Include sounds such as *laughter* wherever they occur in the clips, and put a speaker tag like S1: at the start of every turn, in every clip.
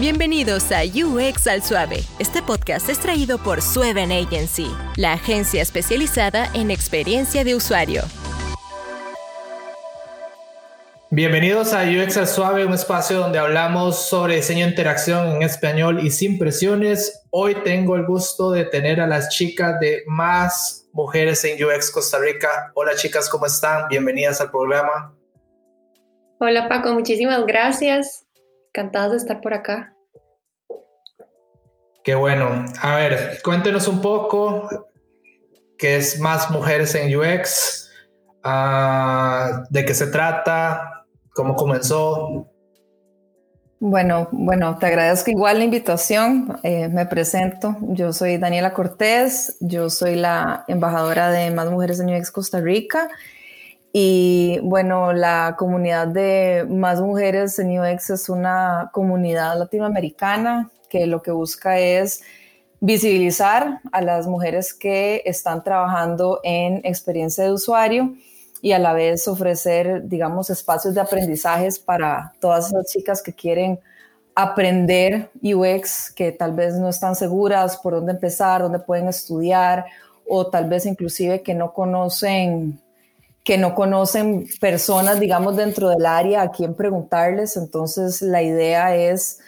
S1: Bienvenidos a UX al Suave. Este podcast es traído por Sueven Agency, la agencia especializada en experiencia de usuario.
S2: Bienvenidos a UX al Suave, un espacio donde hablamos sobre diseño de interacción en español y sin presiones. Hoy tengo el gusto de tener a las chicas de Más Mujeres en UX Costa Rica. Hola chicas, ¿cómo están? Bienvenidas al programa.
S3: Hola Paco, muchísimas gracias. Encantados de estar por acá.
S2: Qué bueno. A ver, cuéntenos un poco qué es Más Mujeres en UX, ah, de qué se trata, cómo comenzó.
S4: Bueno, bueno, te agradezco igual la invitación. Eh, me presento. Yo soy Daniela Cortés. Yo soy la embajadora de Más Mujeres en UX Costa Rica y bueno, la comunidad de más mujeres en UX es una comunidad latinoamericana que lo que busca es visibilizar a las mujeres que están trabajando en experiencia de usuario y a la vez ofrecer, digamos, espacios de aprendizajes para todas esas chicas que quieren aprender UX, que tal vez no están seguras por dónde empezar, dónde pueden estudiar, o tal vez inclusive que no conocen que no conocen personas, digamos, dentro del área a quien preguntarles. Entonces, la idea es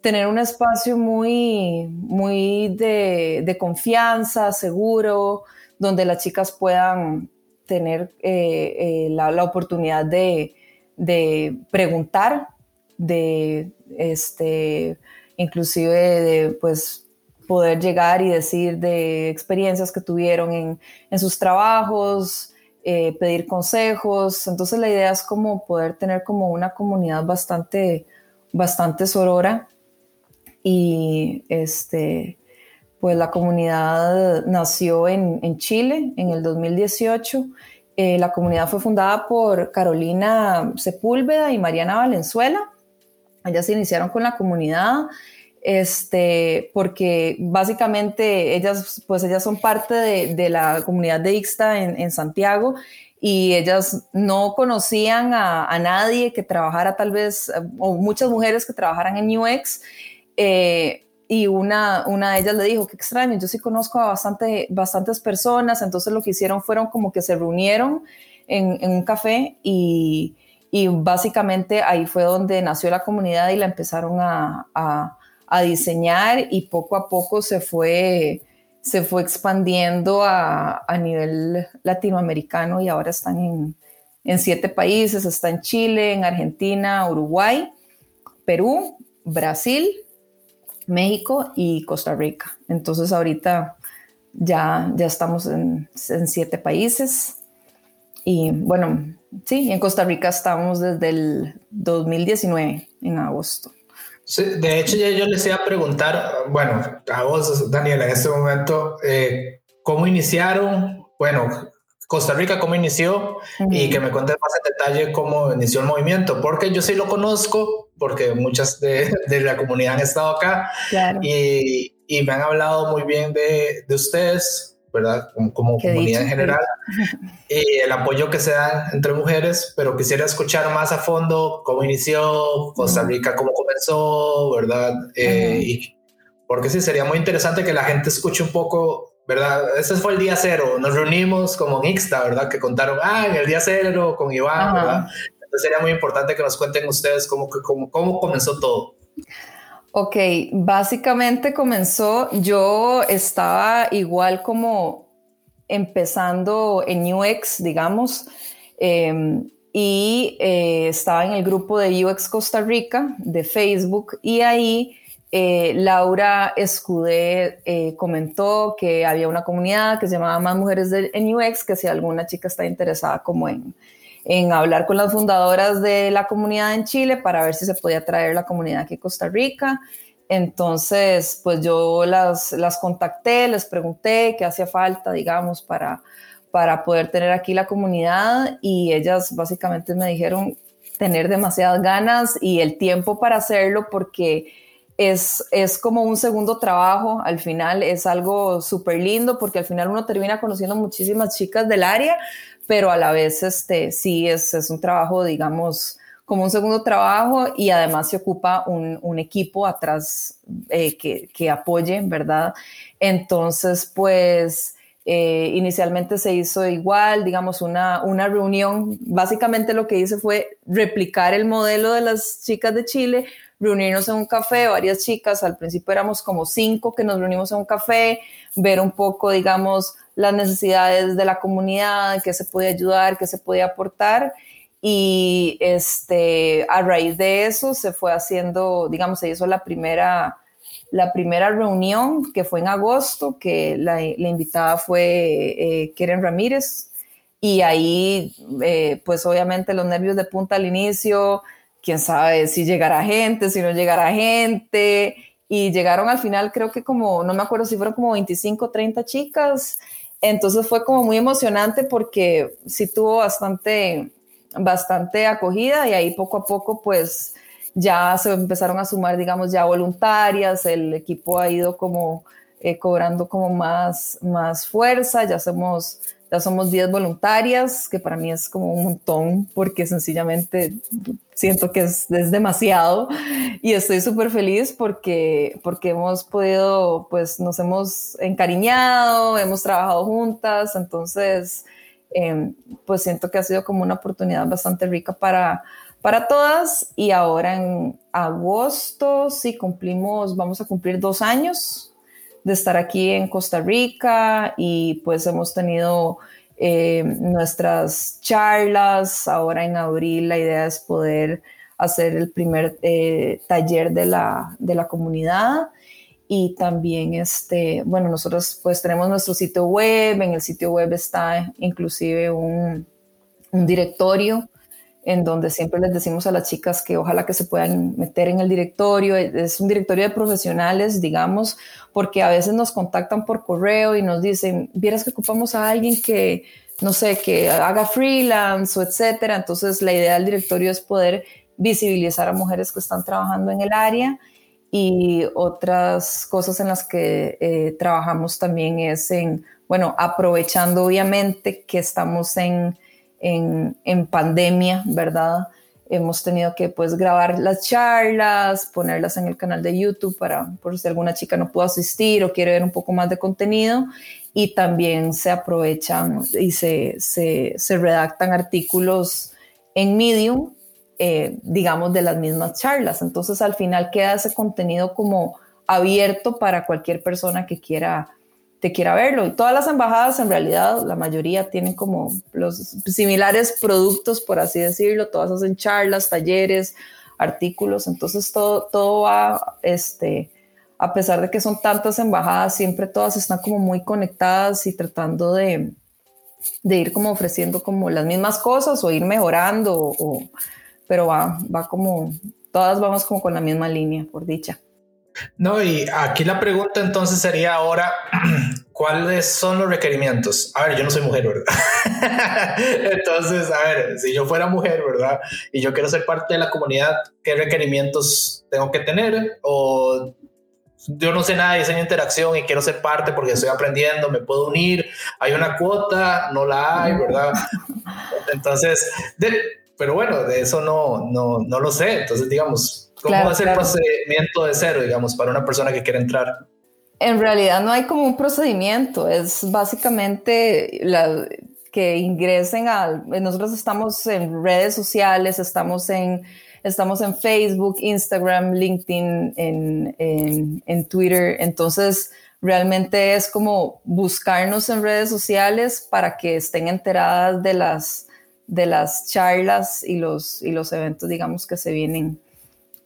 S4: tener un espacio muy, muy de, confianza, seguro, donde las chicas puedan tener eh, eh, la, oportunidad de, preguntar, de, este, inclusive de, pues, poder llegar y decir de experiencias que tuvieron en, en sus trabajos, eh, pedir consejos. Entonces la idea es como poder tener como una comunidad bastante, bastante sorora. Y este, pues la comunidad nació en, en Chile en el 2018. Eh, la comunidad fue fundada por Carolina Sepúlveda y Mariana Valenzuela. Ellas se iniciaron con la comunidad este, porque básicamente ellas, pues ellas son parte de, la comunidad de Ixta en, Santiago y ellas no conocían a, nadie que trabajara tal vez, o muchas mujeres que trabajaran en UX, eh, y una, una de ellas le dijo, qué extraño, yo sí conozco a bastante, bastantes personas, entonces lo que hicieron fueron como que se reunieron en, un café y, básicamente ahí fue donde nació la comunidad y la empezaron a a diseñar y poco a poco se fue, se fue expandiendo a, a nivel latinoamericano y ahora están en, en siete países, está en Chile, en Argentina, Uruguay, Perú, Brasil, México y Costa Rica. Entonces ahorita ya, ya estamos en, en, siete países. Y bueno, sí, en Costa Rica estamos desde el 2019, en agosto.
S2: Sí, de hecho, ya yo les iba a preguntar, bueno, a vos, Daniel, en este momento, eh, ¿cómo iniciaron? Bueno, Costa Rica, ¿cómo inició? Y que me cuentes más en detalle cómo inició el movimiento, porque yo sí lo conozco, porque muchas de, *laughs* de la comunidad han estado acá y, y, me han hablado muy bien de, de ustedes, ¿verdad? Como, comunidad en general, y el apoyo que se da entre mujeres, pero quisiera escuchar más a fondo cómo inició Costa Rica, cómo comenzó, ¿verdad? Eh, y porque sí, sería muy interesante que la gente escuche un poco, ¿verdad? Ese fue el día cero, nos reunimos como en Ixta, ¿verdad? Que contaron, ah, en el día cero con Iván, ¿verdad? Entonces sería muy importante que nos cuenten ustedes cómo, cómo, cómo comenzó todo.
S4: Ok, básicamente comenzó, yo estaba igual como empezando en UX, digamos, em, y eh, estaba en el grupo de UX Costa Rica de Facebook y ahí eh, Laura Escudé eh, comentó que había una comunidad que se llamaba Más Mujeres en UX, que si alguna chica está interesada como en, en hablar con las fundadoras de la comunidad en Chile para ver si se podía traer la comunidad aquí a Costa Rica. Entonces, pues yo las, las contacté, les pregunté qué hacía falta, digamos, para, para poder tener aquí la comunidad y ellas básicamente me dijeron tener demasiadas ganas y el tiempo para hacerlo porque es, es como un segundo trabajo, al final es algo súper lindo porque al final uno termina conociendo muchísimas chicas del área, pero a la vez este, sí es, es un trabajo, digamos, como un segundo trabajo y además se ocupa un, equipo atrás eh, que, que, apoye, ¿verdad? Entonces, pues eh, inicialmente se hizo igual, digamos, una, una reunión. Básicamente lo que hice fue replicar el modelo de las chicas de Chile, reunirnos en un café, varias chicas, al principio éramos como cinco que nos reunimos en un café, ver un poco, digamos, las necesidades de la comunidad, qué se puede ayudar, qué se puede aportar. Y este, a raíz de eso se fue haciendo, digamos, se hizo la primera, la primera reunión que fue en agosto, que la, invitada fue eh, Keren Ramírez. Y ahí, eh, pues obviamente los nervios de punta al inicio, quién sabe si llegará gente, si no llegará gente. Y llegaron al final, creo que como, no me acuerdo si fueron como 25, 30 chicas. Entonces fue como muy emocionante porque sí tuvo bastante, bastante acogida y ahí poco a poco pues ya se empezaron a sumar, digamos, ya voluntarias, el equipo ha ido como eh, cobrando como más, más fuerza, ya somos, ya somos 10 voluntarias, que para mí es como un montón porque sencillamente siento que es, es demasiado. Y estoy súper feliz porque, porque hemos podido, pues nos hemos encariñado, hemos trabajado juntas, entonces em, pues siento que ha sido como una oportunidad bastante rica para, para todas. Y ahora en agosto sí cumplimos, vamos a cumplir dos años de estar aquí en Costa Rica y pues hemos tenido eh, nuestras charlas. Ahora en abril la idea es poder hacer el primer eh, taller de la, de la comunidad y también este, bueno, nosotros pues tenemos nuestro sitio web, en el sitio web está inclusive un, un directorio en donde siempre les decimos a las chicas que ojalá que se puedan meter en el directorio. Es un directorio de profesionales, digamos, porque a veces nos contactan por correo y nos dicen, vieras que ocupamos a alguien que, no sé, que haga freelance o etcétera. Entonces, la idea del directorio es poder visibilizar a mujeres que están trabajando en el área y otras cosas en las que eh, trabajamos también es en, bueno, aprovechando obviamente que estamos en en, pandemia, ¿verdad? Hemos tenido que pues grabar las charlas, ponerlas en el canal de YouTube para por si alguna chica no pudo asistir o quiere ver un poco más de contenido y también se aprovechan y se, se, se redactan artículos en Medium, eh, digamos, de las mismas charlas. Entonces al final queda ese contenido como abierto para cualquier persona que quiera quiera verlo. Y todas las embajadas, en realidad, la mayoría tienen como los similares productos, por así decirlo. Todas hacen charlas, talleres, artículos. Entonces, todo, todo va, este, a pesar de que son tantas embajadas, siempre todas están como muy conectadas y tratando de, de ir como ofreciendo como las mismas cosas o ir mejorando, o, pero va, va como, todas vamos como con la misma línea, por dicha.
S2: No, y aquí la pregunta entonces sería ahora, *clears throat* ¿cuáles son los requerimientos? A ver, yo no soy mujer, ¿verdad? *laughs* entonces, a ver, si yo fuera mujer, ¿verdad? Y yo quiero ser parte de la comunidad, ¿qué requerimientos tengo que tener? O yo no sé nada de diseño de interacción y quiero ser parte porque estoy aprendiendo, me puedo unir, hay una cuota, no la hay, ¿verdad? *laughs* Entonces, pero bueno, de eso no, no, no lo sé. Entonces, digamos, ¿Cómo es el procedimiento de cero, digamos, para una persona que quiere entrar?
S4: En realidad no hay como un procedimiento, es básicamente que ingresen a... Nosotros estamos en redes sociales, estamos en, estamos en Facebook, Instagram, LinkedIn, en, en, en Twitter, entonces realmente es como buscarnos en redes sociales para que estén enteradas de las, de las charlas y los, y los eventos, digamos, que se vienen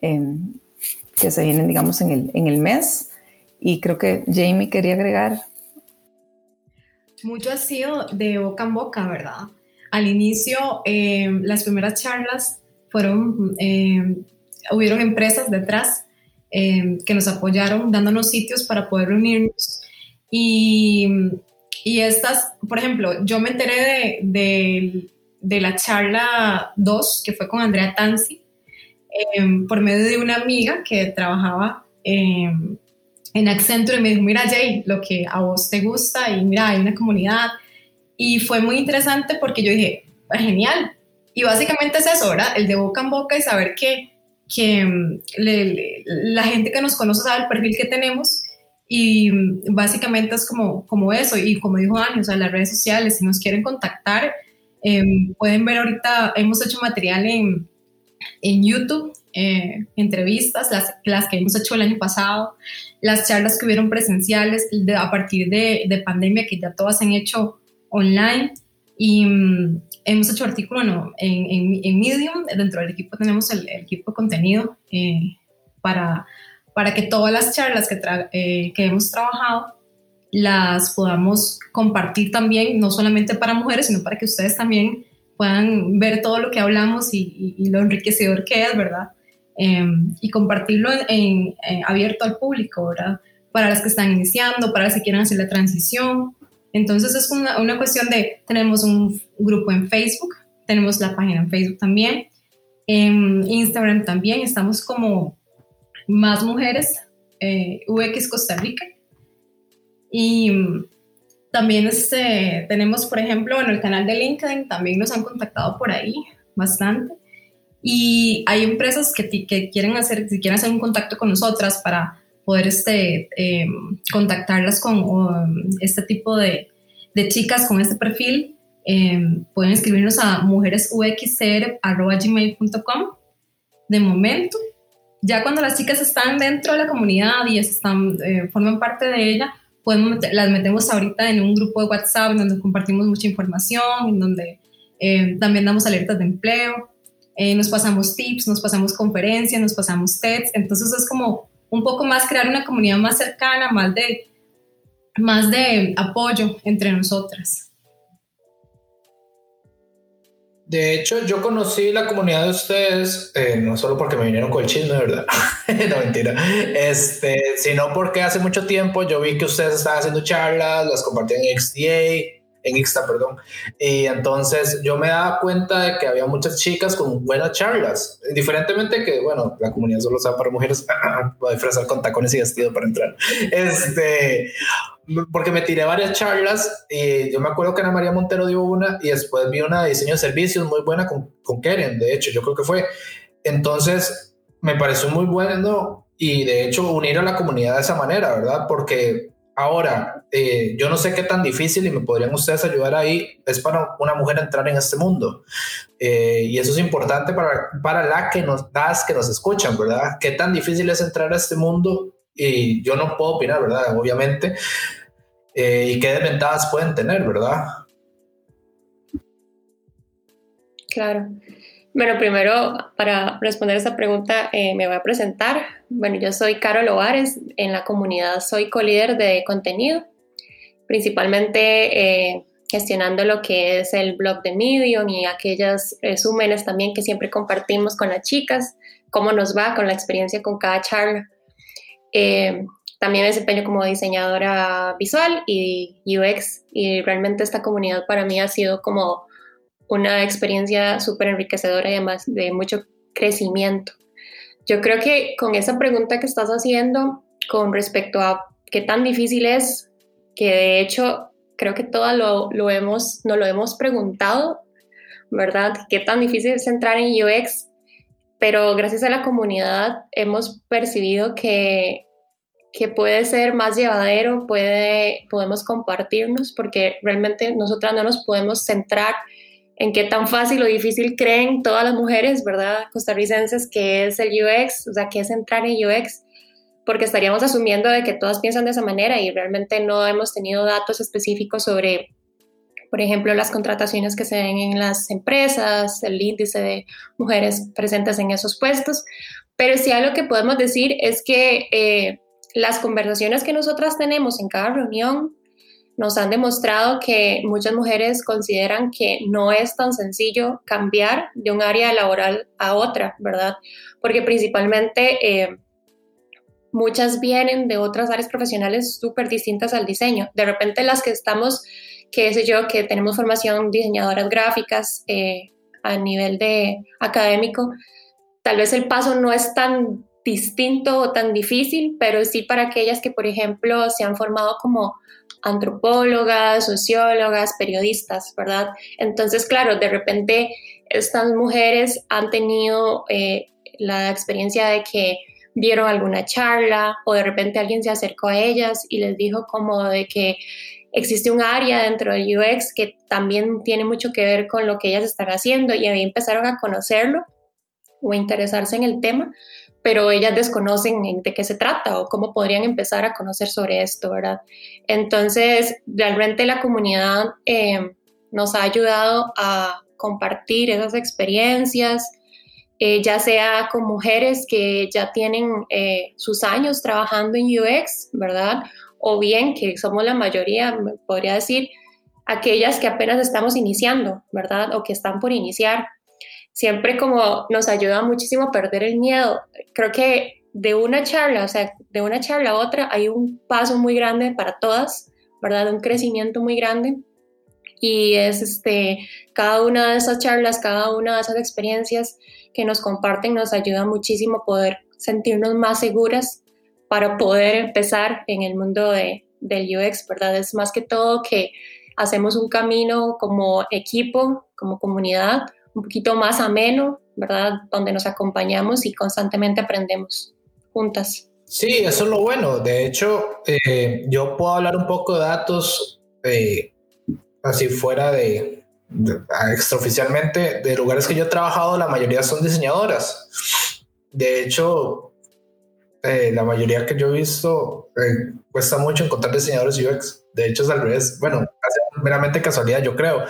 S4: que se vienen, digamos, en el, en el mes. Y creo que Jamie quería agregar.
S5: Mucho ha sido de boca en boca, ¿verdad? Al inicio, em, las primeras charlas fueron, em, hubieron empresas detrás em, que nos apoyaron dándonos sitios para poder reunirnos. Y, y estas, por ejemplo, yo me enteré de, de, la charla 2, que fue con Andrea Tanzi, Em, por medio de una amiga que trabajaba en Accenture y me dijo, mira Jay, lo que a vos te gusta y mira, hay una comunidad. Y fue muy interesante porque yo dije, genial. Y básicamente es eso, ¿verdad? El de boca en boca y saber que, que mm, la gente que nos conoce sabe el perfil que tenemos y mm, básicamente es como, como eso. Y como dijo Dani, o sea, las redes sociales, si nos quieren contactar, em, pueden ver ahorita, hemos hecho material en, en YouTube, eh, entrevistas, las, las, que hemos hecho el año pasado, las charlas que hubieron presenciales de, a partir de, de, pandemia, que ya todas se han hecho online. Y mm, hemos hecho artículos en, en, en, Medium, dentro del equipo tenemos el, equipo de contenido eh, para, para que todas las charlas que, eh, que hemos trabajado las podamos compartir también, no solamente para mujeres, sino para que ustedes también puedan ver todo lo que hablamos y, lo enriquecedor que es, ¿verdad? Em, y compartirlo en, abierto al público, ¿verdad? Para las que están iniciando, para las que quieran hacer la transición, entonces es una, una cuestión de, tenemos un grupo en Facebook, tenemos la página en Facebook también, en Instagram también, estamos como más mujeres, eh, UX Costa Rica. Y también este, tenemos, por ejemplo, en el canal de LinkedIn, también nos han contactado por ahí bastante. Y hay empresas que, que quieren hacer, si quieren hacer un contacto con nosotras para poder este, em, contactarlas con este tipo de, de, chicas con este perfil, em, pueden escribirnos a mujeresuxcr.gmail.com de momento. Ya cuando las chicas están dentro de la comunidad y están, eh, forman parte de ella, las metemos ahorita en un grupo de WhatsApp donde compartimos mucha información, en donde em, también damos alertas de empleo, eh, nos pasamos tips, nos pasamos conferencias, nos pasamos TEDs, entonces es como un poco más crear una comunidad más cercana, más de, más de apoyo entre nosotras.
S2: De hecho, yo conocí la comunidad de ustedes, eh, no solo porque me vinieron con el chisme, ¿verdad? *laughs* no, mentira. Este, sino porque hace mucho tiempo yo vi que ustedes estaban haciendo charlas, las compartían en XDA, en Ixta, perdón. Y entonces yo me daba cuenta de que había muchas chicas con buenas charlas, diferentemente que, bueno, la comunidad solo sea para mujeres, *laughs* voy a disfrazar con tacones y vestido para entrar. Este, porque me tiré varias charlas y yo me acuerdo que Ana María Montero dio una y después vi una de diseño de servicios muy buena con, con Keren, de hecho, yo creo que fue. Entonces, me pareció muy bueno y de hecho unir a la comunidad de esa manera, ¿verdad? Porque Ahora, eh, yo no sé qué tan difícil y me podrían ustedes ayudar ahí, es para una mujer entrar en este mundo. Eh, y eso es importante para, para la que nos das, que nos escuchan, ¿verdad? ¿Qué tan difícil es entrar a este mundo? Y yo no puedo opinar, ¿verdad? Obviamente. Eh, y qué desventajas pueden tener, ¿verdad?
S3: Claro. Bueno, primero, para responder esa pregunta, eh, me voy a presentar. Bueno, yo soy Carol Ovares, en la comunidad soy co-líder de contenido, principalmente eh, gestionando lo que es el blog de Medium y aquellos resúmenes también que siempre compartimos con las chicas, cómo nos va con la experiencia con cada charla. Eh, también me desempeño como diseñadora visual y UX y realmente esta comunidad para mí ha sido como una experiencia súper enriquecedora y además de mucho crecimiento. Yo creo que con esa pregunta que estás haciendo con respecto a qué tan difícil es, que de hecho creo que todo lo, lo hemos, nos lo hemos preguntado, ¿verdad? ¿Qué tan difícil es entrar en UX? Pero gracias a la comunidad hemos percibido que, que puede ser más llevadero, puede, podemos compartirnos, porque realmente nosotras no nos podemos centrar en qué tan fácil o difícil creen todas las mujeres, ¿verdad? Costarricenses, que es el UX, o sea, que es entrar en UX, porque estaríamos asumiendo de que todas piensan de esa manera y realmente no hemos tenido datos específicos sobre, por ejemplo, las contrataciones que se ven en las empresas, el índice de mujeres presentes en esos puestos, pero sí algo que podemos decir es que eh, las conversaciones que nosotras tenemos en cada reunión nos han demostrado que muchas mujeres consideran que no es tan sencillo cambiar de un área laboral a otra, ¿verdad? Porque principalmente eh, muchas vienen de otras áreas profesionales súper distintas al diseño. De repente las que estamos, qué sé yo, que tenemos formación diseñadoras gráficas eh, a nivel de académico, tal vez el paso no es tan distinto o tan difícil, pero sí para aquellas que, por ejemplo, se han formado como antropólogas, sociólogas, periodistas, ¿verdad? Entonces, claro, de repente estas mujeres han tenido eh, la experiencia de que vieron alguna charla o de repente alguien se acercó a ellas y les dijo como de que existe un área dentro del UX que también tiene mucho que ver con lo que ellas están haciendo y ahí empezaron a conocerlo o interesarse en el tema, pero ellas desconocen de qué se trata o cómo podrían empezar a conocer sobre esto, ¿verdad? Entonces, realmente la comunidad eh, nos ha ayudado a compartir esas experiencias, eh, ya sea con mujeres que ya tienen eh, sus años trabajando en UX, ¿verdad? O bien que somos la mayoría, podría decir, aquellas que apenas estamos iniciando, ¿verdad? O que están por iniciar. Siempre como nos ayuda muchísimo a perder el miedo. Creo que de una charla, o sea, de una charla a otra hay un paso muy grande para todas, ¿verdad? Un crecimiento muy grande y es este, cada una de esas charlas, cada una de esas experiencias que nos comparten nos ayuda muchísimo a poder sentirnos más seguras para poder empezar en el mundo de, del UX, ¿verdad? Es más que todo que hacemos un camino como equipo, como comunidad, un poquito más ameno, ¿verdad? Donde nos acompañamos y constantemente aprendemos juntas.
S2: Sí, eso es lo bueno. De hecho, eh, yo puedo hablar un poco de datos eh, así fuera de, extraoficialmente, de lugares que yo he trabajado, la mayoría son diseñadoras. De hecho, eh, la mayoría que yo he visto, eh, cuesta mucho encontrar diseñadores UX. De hecho, es al revés. Bueno, meramente casualidad, yo creo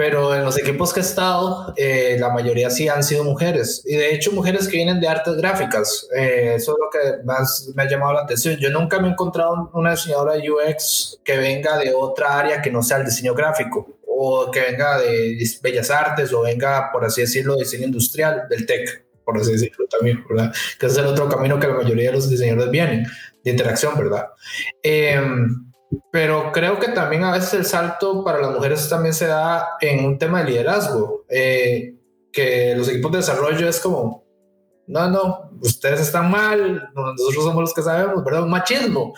S2: pero en los equipos que he estado, eh, la mayoría sí han sido mujeres, y de hecho mujeres que vienen de artes gráficas, eh, eso es lo que más me ha llamado la atención. Yo nunca me he encontrado una diseñadora de UX que venga de otra área que no sea el diseño gráfico, o que venga de bellas artes, o venga, por así decirlo, de diseño industrial, del tech, por así decirlo también, ¿verdad? Que es el otro camino que la mayoría de los diseñadores vienen, de interacción, ¿verdad? Eh, pero creo que también a veces el salto para las mujeres también se da en un tema de liderazgo, eh, que los equipos de desarrollo es como, no, no, ustedes están mal, nosotros somos los que sabemos, ¿verdad? Un machismo.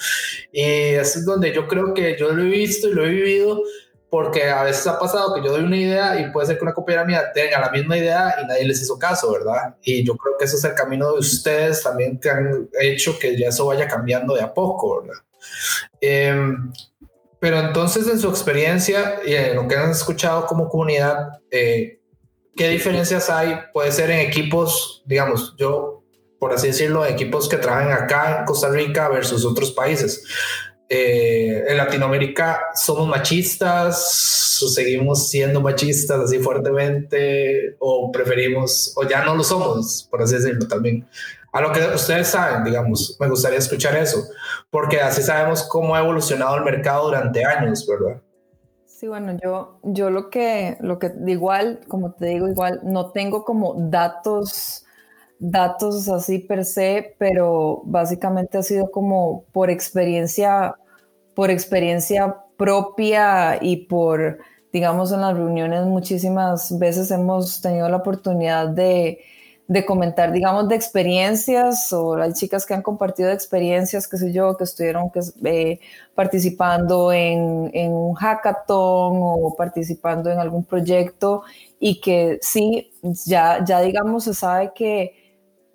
S2: Y eso es donde yo creo que yo lo he visto y lo he vivido, porque a veces ha pasado que yo doy una idea y puede ser que una compañera mía tenga la misma idea y nadie les hizo caso, ¿verdad? Y yo creo que ese es el camino de ustedes también que han hecho que ya eso vaya cambiando de a poco, ¿verdad? Em, pero entonces, en su experiencia y en lo que han escuchado como comunidad, eh, ¿qué diferencias hay? Puede ser en equipos, digamos, yo, por así decirlo, equipos que trabajan acá en Costa Rica versus otros países. Eh, en Latinoamérica somos machistas, o seguimos siendo machistas así fuertemente, o preferimos, o ya no lo somos, por así decirlo también a lo que ustedes saben, digamos, me gustaría escuchar eso, porque así sabemos cómo ha evolucionado el mercado durante años, ¿verdad?
S4: Sí, bueno, yo, yo lo que, lo que igual, como te digo, igual no tengo como datos, datos así per se, pero básicamente ha sido como por experiencia, por experiencia propia y por, digamos, en las reuniones muchísimas veces hemos tenido la oportunidad de, de comentar, digamos, de experiencias o hay chicas que han compartido experiencias, qué sé yo, que estuvieron que, eh, participando en, en, un hackathon o participando en algún proyecto y que sí, ya, ya digamos, se sabe que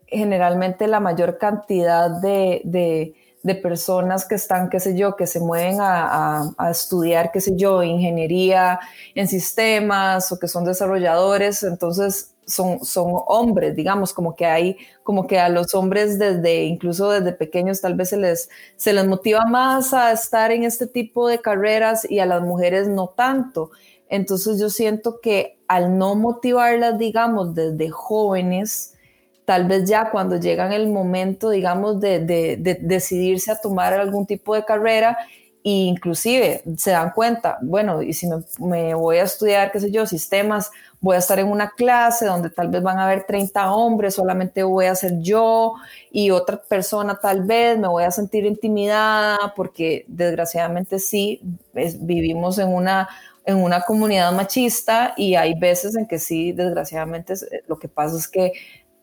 S4: generalmente la mayor cantidad de, de, de personas que están, qué sé yo, que se mueven a, a, a, estudiar, qué sé yo, ingeniería en sistemas o que son desarrolladores, entonces son, son hombres, digamos, como que hay, como que a los hombres desde, incluso desde pequeños tal vez se les, se les motiva más a estar en este tipo de carreras y a las mujeres no tanto. Entonces yo siento que al no motivarlas, digamos, desde jóvenes, tal vez ya cuando llegan el momento, digamos, de, de decidirse a tomar algún tipo de carrera, e inclusive se dan cuenta, bueno, y si me, voy a estudiar, qué sé yo, sistemas, voy a estar en una clase donde tal vez van a haber 30 hombres, solamente voy a ser yo y otra persona tal vez, me voy a sentir intimidada porque desgraciadamente sí, vivimos en una, en una comunidad machista y hay veces en que sí, desgraciadamente lo que pasa es que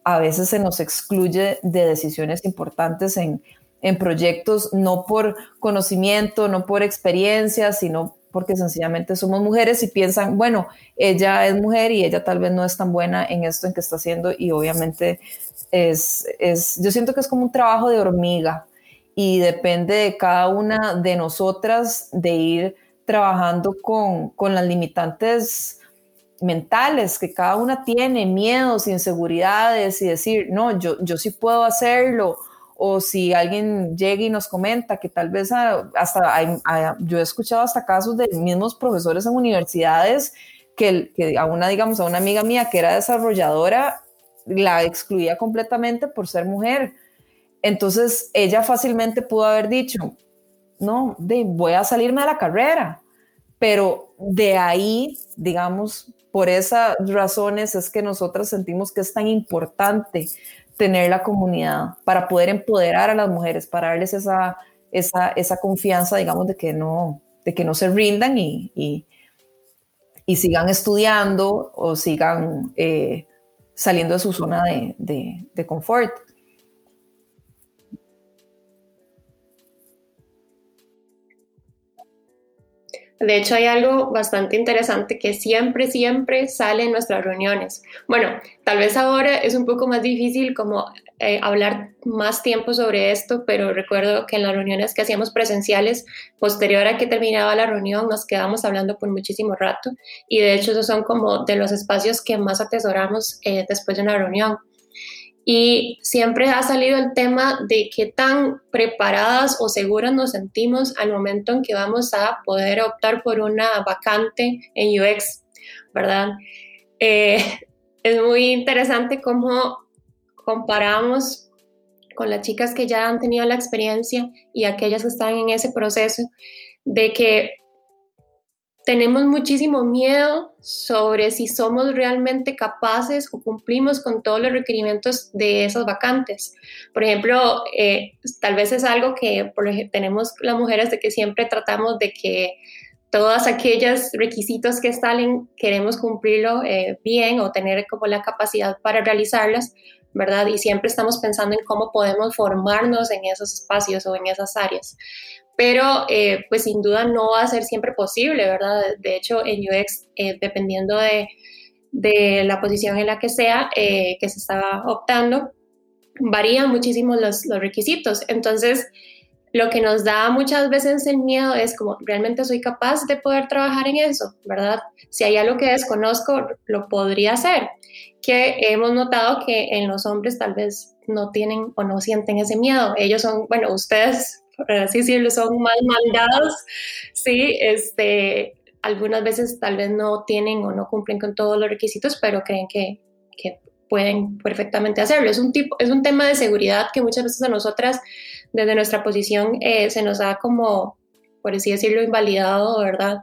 S4: a veces se nos excluye de decisiones importantes en, en proyectos no por conocimiento, no por experiencia, sino porque sencillamente somos mujeres y piensan, bueno, ella es mujer y ella tal vez no es tan buena en esto en que está haciendo y obviamente es, es yo siento que es como un trabajo de hormiga y depende de cada una de nosotras de ir trabajando con, con las limitantes mentales que cada una tiene, miedos, inseguridades y decir, no, yo, yo sí puedo hacerlo. O si alguien llega y nos comenta que tal vez hasta yo he escuchado hasta casos de mismos profesores en universidades que, que a una, digamos, a una amiga mía que era desarrolladora, la excluía completamente por ser mujer. Entonces ella fácilmente pudo haber dicho, no, voy a salirme de la carrera, pero de ahí, digamos, por esas razones es que nosotras sentimos que es tan importante tener la comunidad para poder empoderar a las mujeres, para darles esa, esa, esa confianza, digamos, de que no, de que no se rindan y, y, sigan estudiando o sigan eh, saliendo de su zona de, de, de confort.
S3: De hecho, hay algo bastante interesante que siempre, siempre sale en nuestras reuniones. Bueno, tal vez ahora es un poco más difícil como eh, hablar más tiempo sobre esto, pero recuerdo que en las reuniones que hacíamos presenciales, posterior a que terminaba la reunión, nos quedamos hablando por muchísimo rato y de hecho esos son como de los espacios que más atesoramos eh, después de una reunión y siempre ha salido el tema de qué tan preparadas o seguras nos sentimos al momento en que vamos a poder optar por una vacante en UX, ¿verdad? Eh, *laughs* es muy interesante cómo comparamos con las chicas que ya han tenido la experiencia y aquellas que están en ese proceso de que tenemos muchísimo miedo sobre si somos realmente capaces o cumplimos con todos los requerimientos de esas vacantes. Por ejemplo, eh, tal vez es algo que tenemos las mujeres de que siempre tratamos de que todos aquellos requisitos que salen queremos cumplirlo eh, bien o tener como la capacidad para realizarlas, ¿verdad? Y siempre estamos pensando en cómo podemos formarnos en esos espacios o en esas áreas pero eh, pues sin duda no va a ser siempre posible, ¿verdad? De hecho, en UX, eh, dependiendo de, la posición en la que sea eh, que se está optando, varían muchísimo los, los, requisitos. Entonces, lo que nos da muchas veces el miedo es como, ¿realmente soy capaz de poder trabajar en eso? ¿Verdad? Si hay algo que desconozco, lo podría hacer. Que hemos notado que en los hombres tal vez no tienen o no sienten ese miedo. Ellos son, bueno, ustedes por así decirlo, son mal mandados, sí, este, algunas veces tal vez no tienen o no cumplen con todos los requisitos, pero creen que, que pueden perfectamente hacerlo. Es un, tipo, es un tema de seguridad que muchas veces a nosotras, desde nuestra posición, eh, se nos ha como, por así decirlo, invalidado, ¿verdad?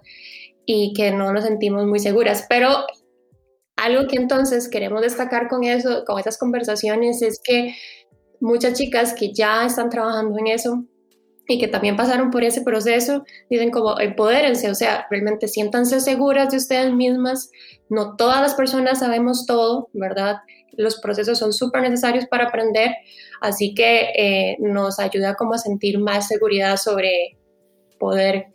S3: Y que no nos sentimos muy seguras. Pero algo que entonces queremos destacar con eso, con esas conversaciones, es que muchas chicas que ya están trabajando en eso, y que también pasaron por ese proceso, dicen como empodérense, o sea, realmente siéntanse seguras de ustedes mismas. No todas las personas sabemos todo, ¿verdad? Los procesos son súper necesarios para aprender, así que eh, nos ayuda como a sentir más seguridad sobre poder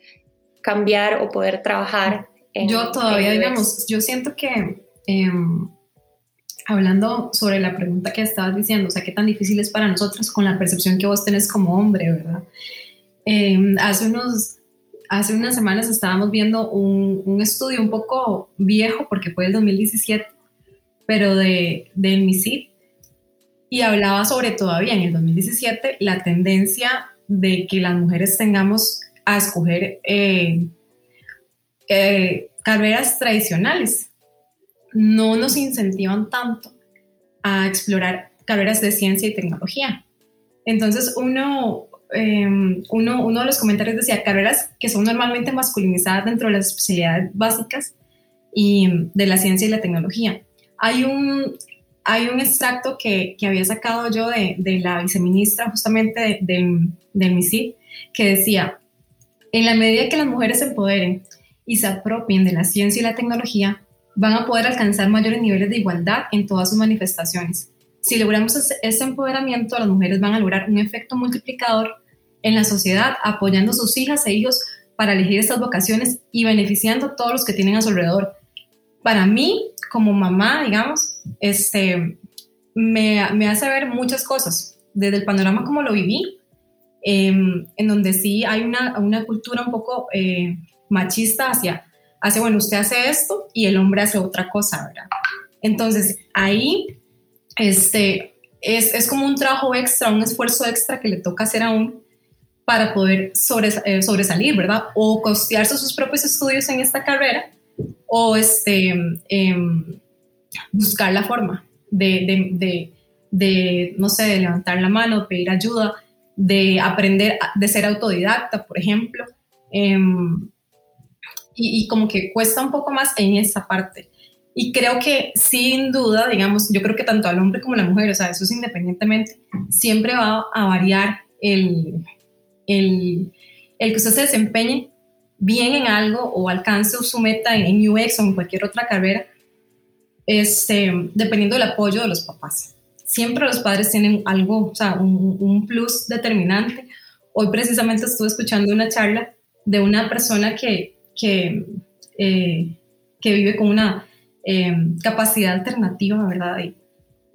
S3: cambiar o poder trabajar.
S5: yo todavía, digamos, yo siento que em, hablando sobre la pregunta que estabas diciendo, o sea, qué tan difícil es para nosotros con la percepción que vos tenés como hombre, ¿verdad? Em, hace, unos, hace unas semanas estábamos viendo un, un, estudio un poco viejo, porque fue el 2017, pero de, de MISID, y hablaba sobre todavía en el 2017 la tendencia de que las mujeres tengamos a escoger eh, eh, carreras tradicionales no nos incentivan tanto a explorar carreras de ciencia y tecnología. Entonces, uno, em, uno, uno de los comentarios decía carreras que son normalmente masculinizadas dentro de las especialidades básicas y de la ciencia y la tecnología. Hay un, hay un extracto que, que había sacado yo de, de la viceministra justamente del, del MISID que decía, en la medida que las mujeres se empoderen y se apropien de la ciencia y la tecnología, van a poder alcanzar mayores niveles de igualdad en todas sus manifestaciones. Si logramos ese empoderamiento, las mujeres van a lograr un efecto multiplicador en la sociedad, apoyando a sus hijas e hijos para elegir estas vocaciones y beneficiando a todos los que tienen a su alrededor. Para mí, como mamá, digamos, este, me, me hace ver muchas cosas, desde el panorama como lo viví, em, en donde sí hay una, una cultura un poco eh, machista hacia, hacia, bueno, usted hace esto y el hombre hace otra cosa, ¿verdad? Entonces, ahí este, es, es como un trabajo extra, un esfuerzo extra que le toca hacer a uno para poder eh, sobresalir, ¿verdad? O costearse sus propios estudios en esta carrera o este, em, buscar la forma de, de, de, no sé, de levantar la mano, pedir ayuda, de aprender, de ser autodidacta, por ejemplo. Em, y, y, como que cuesta un poco más en esa parte. Y creo que sin duda, digamos, yo creo que tanto al hombre como a la mujer, o sea, eso es independientemente, siempre va a variar el, el, el que usted se desempeñe bien en algo o alcance su meta en UX o en cualquier otra carrera, este, dependiendo del apoyo de los papás. Siempre los padres tienen algo, o sea, un, un plus determinante. Hoy precisamente estuve escuchando una charla de una persona que, que, eh, que vive con una eh, capacidad alternativa, ¿verdad? Y,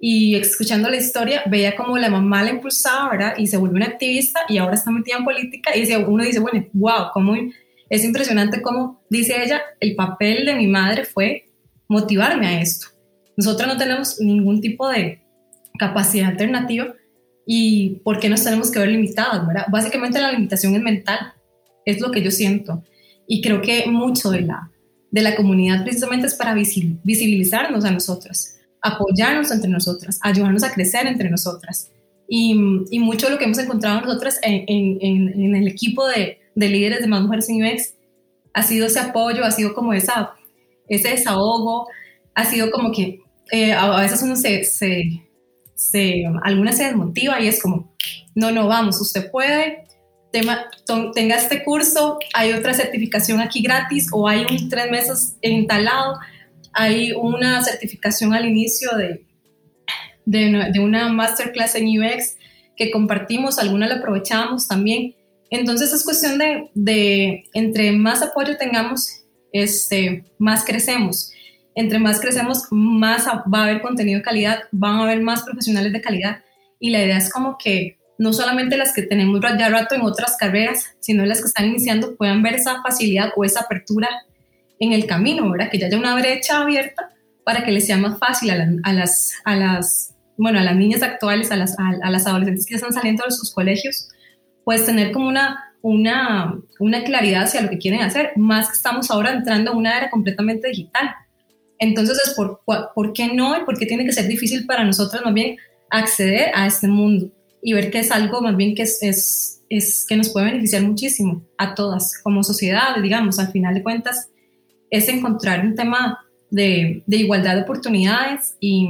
S5: y escuchando la historia veía como la mamá la impulsaba, ¿verdad? Y se volvió una activista y ahora está metida en política y uno dice, bueno, wow, cómo es impresionante cómo, dice ella, el papel de mi madre fue motivarme a esto. Nosotros no tenemos ningún tipo de capacidad alternativa y ¿por qué nos tenemos que ver limitadas, verdad? Básicamente la limitación es mental, es lo que yo siento y creo que mucho de la, de la comunidad precisamente es para visibilizarnos a nosotras apoyarnos entre nosotras, ayudarnos a crecer entre nosotras. Y, mucho de lo que hemos encontrado nosotras en, en, en el equipo de, de, líderes de Más Mujeres en UX ha sido ese apoyo, ha sido como esa, ese desahogo, ha sido como que eh, a veces uno se, se, se, alguna se desmotiva y es como, no, no, vamos, usted puede, tenga este curso, hay otra certificación aquí gratis o hay un tres meses instalado hay una certificación al inicio de, de, una masterclass en UX que compartimos, alguna la aprovechamos también. Entonces es cuestión de, de, entre más apoyo tengamos, este, más crecemos. Entre más crecemos, más va a haber contenido de calidad, van a haber más profesionales de calidad. Y la idea es como que no solamente las que tenemos ya rato en otras carreras, sino las que están iniciando puedan ver esa facilidad o esa apertura en el camino, ¿verdad? Que ya haya una brecha abierta para que les sea más fácil a, las, a las, bueno, a las niñas actuales, a las, a, las adolescentes que están saliendo de sus colegios, pues tener como una, una, una claridad hacia lo que quieren hacer, más que estamos ahora entrando a una era completamente digital. Entonces, es por, ¿por qué no y por qué tiene que ser difícil para nosotros más bien acceder a este mundo y ver que es algo más bien que es, es, es que nos puede beneficiar muchísimo a todas como sociedad, digamos, al final de cuentas, es encontrar un tema de, de igualdad de oportunidades y,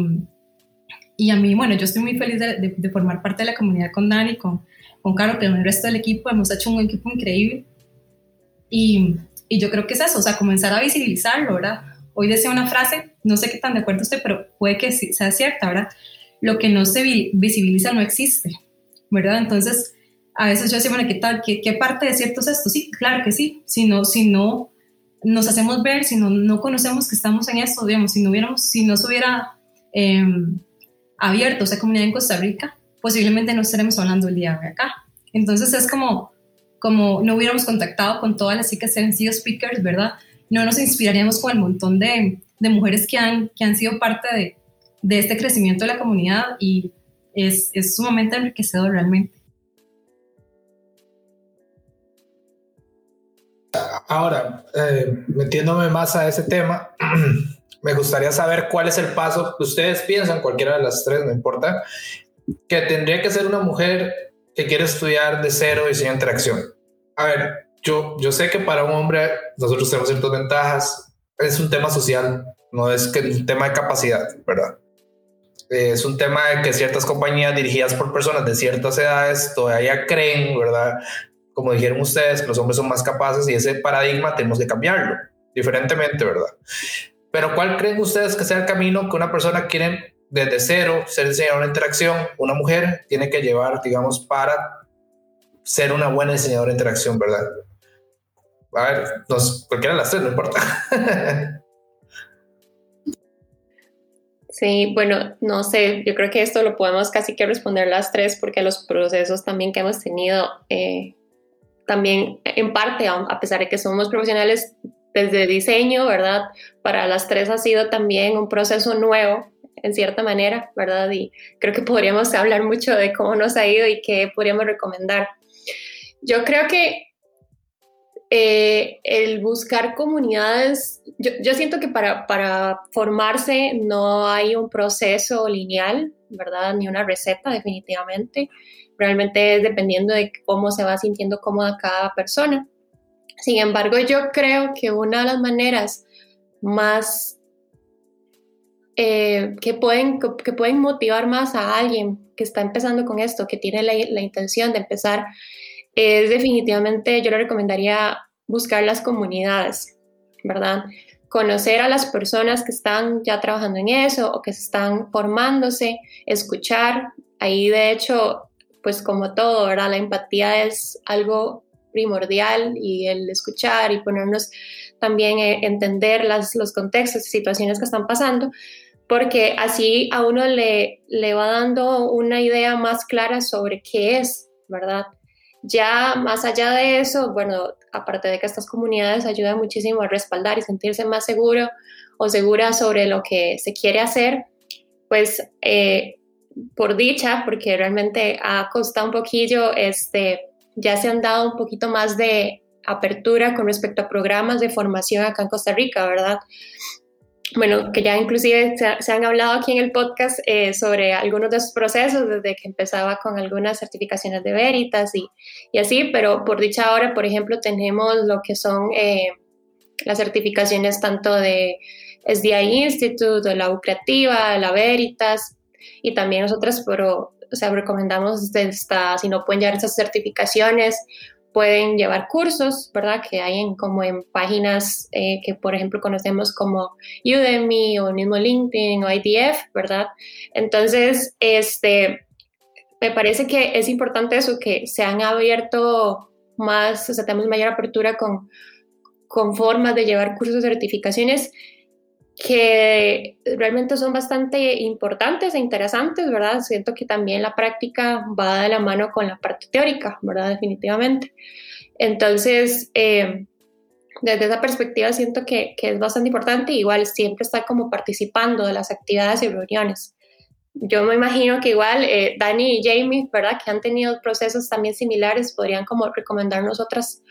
S5: y, a mí, bueno, yo estoy muy feliz de, de, formar parte de la comunidad con Dani, con, con Caro, con el resto del equipo, hemos hecho un equipo increíble y, y yo creo que es eso, o sea, comenzar a visibilizarlo, ¿verdad? Hoy decía una frase, no sé qué tan de acuerdo estoy, pero puede que sea cierta, ¿verdad? Lo que no se visibiliza no existe, ¿verdad? Entonces, a veces yo decía, bueno, ¿qué tal? ¿Qué, qué parte de cierto es esto? Sí, claro que sí. Si no, si no nos hacemos ver, si no, no conocemos que estamos en esto, digamos, si no, hubiéramos, si no se hubiera eh, abierto esa comunidad en Costa Rica, posiblemente no estaremos hablando el día de acá. Entonces es como, como no hubiéramos contactado con todas las chicas que han sido speakers, ¿verdad? No nos inspiraríamos con el montón de, de mujeres que han, que han sido parte de, de este crecimiento de la comunidad y es, es sumamente enriquecedor realmente.
S2: Ahora, eh, metiéndome más a ese tema, *clears throat* me gustaría saber cuál es el paso que ustedes piensan, cualquiera de las tres, no importa, que tendría que ser una mujer que quiere estudiar de cero diseño de interacción. A ver, yo, yo sé que para un hombre nosotros tenemos ciertas ventajas, es un tema social, no es que un tema de capacidad, ¿verdad? Es un tema de que ciertas compañías dirigidas por personas de ciertas edades todavía creen, ¿verdad? como dijeron ustedes, que los hombres son más capaces y ese paradigma tenemos que cambiarlo, diferentemente, ¿verdad? Pero ¿cuál creen ustedes que sea el camino que una persona quiere desde cero ser diseñadora de interacción, una mujer tiene que llevar, digamos, para ser una buena diseñadora de interacción, ¿verdad? a ver, nos, cualquiera las tres, no importa. *laughs*
S3: Sí, bueno, no sé, yo creo que esto lo podemos casi que responder las tres porque los procesos también que hemos tenido, eh, también en parte, a pesar de que somos profesionales desde diseño, ¿verdad? Para las tres ha sido también un proceso nuevo, en cierta manera, ¿verdad? Y creo que podríamos hablar mucho de cómo nos ha ido y qué podríamos recomendar. Yo creo que eh, el buscar comunidades, yo, siento que para, para, formarse no hay un proceso lineal, ¿verdad? Ni una receta definitivamente. Realmente es dependiendo de cómo se va sintiendo cómoda cada persona. Sin embargo, yo creo que una de las maneras más eh, que, pueden, que pueden motivar más a alguien que está empezando con esto, que tiene la intención de empezar, es definitivamente, yo le recomendaría buscar las comunidades, ¿verdad? Conocer a las personas que están ya trabajando en eso o que están formándose, escuchar. Ahí, de hecho, pues como todo, ¿verdad? La empatía es algo primordial y el escuchar y ponernos también a entender los contextos y situaciones que están pasando, porque así a uno le, le va dando una idea más clara sobre qué es, ¿verdad? Ya más allá de eso, bueno, aparte de que estas comunidades ayudan muchísimo a respaldar y sentirse más seguro o segura sobre lo que se quiere hacer, pues eh, por dicha, porque realmente ha costado un poquillo, este, ya se han dado un poquito más de apertura con respecto a programas de formación acá en Costa Rica, ¿verdad? Bueno, que ya inclusive se, han hablado aquí en el podcast eh, sobre algunos de esos procesos, desde que empezaba con algunas certificaciones de Veritas y, y así, pero por dicha hora, por ejemplo, tenemos lo que son eh, las certificaciones tanto de SDI Institute, de la U Creativa, la Veritas, y también nosotras, pero, o sea, recomendamos esta, si no pueden llevar esas certificaciones, pueden llevar cursos, ¿verdad? Que hay en, como en páginas eh, que, por ejemplo, conocemos como Udemy o mismo LinkedIn o IDF, ¿verdad? Entonces, este, me parece que es importante eso, que se han abierto más, o sea, tenemos mayor apertura con, con formas de llevar cursos certificaciones que realmente son bastante importantes e interesantes, ¿verdad? Siento que también la práctica va de la mano con la parte teórica, ¿verdad? Definitivamente. Entonces, eh, desde esa perspectiva siento que, que, es bastante importante, igual siempre está como participando de las actividades y reuniones. Yo me imagino que igual eh, Dani y Jamie, ¿verdad? Que han tenido procesos también similares, podrían como recomendarnos otras,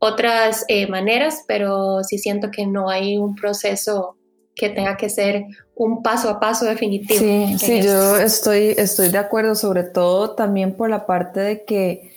S3: otras eh, maneras, pero sí siento que no hay un proceso que tenga que ser un paso a paso definitivo.
S4: Sí, sí, yo estoy, estoy de acuerdo, sobre todo también por la parte de que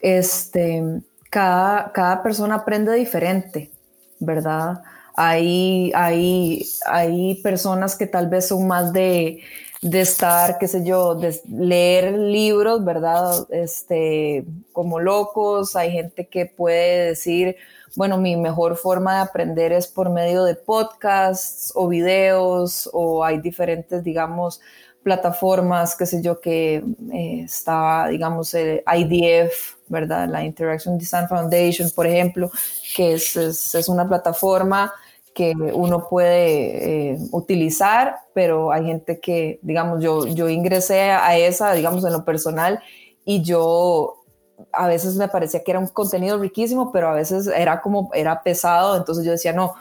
S4: este, cada, cada persona aprende diferente, ¿verdad? Hay, hay, hay personas que tal vez son más de, de estar, qué sé yo, de leer libros, ¿verdad? Este, como locos, hay gente que puede decir, bueno, mi mejor forma de aprender es por medio de podcasts o videos o hay diferentes, digamos, plataformas, qué sé yo, que eh, está, digamos, el IDF, ¿verdad? La Interaction Design Foundation, por ejemplo, que es, es, una plataforma que uno puede eh, utilizar, pero hay gente que, digamos, yo, yo ingresé a esa, digamos, en lo personal, y yo a veces me parecía que era un contenido riquísimo, pero a veces era como, era pesado, entonces yo decía, no,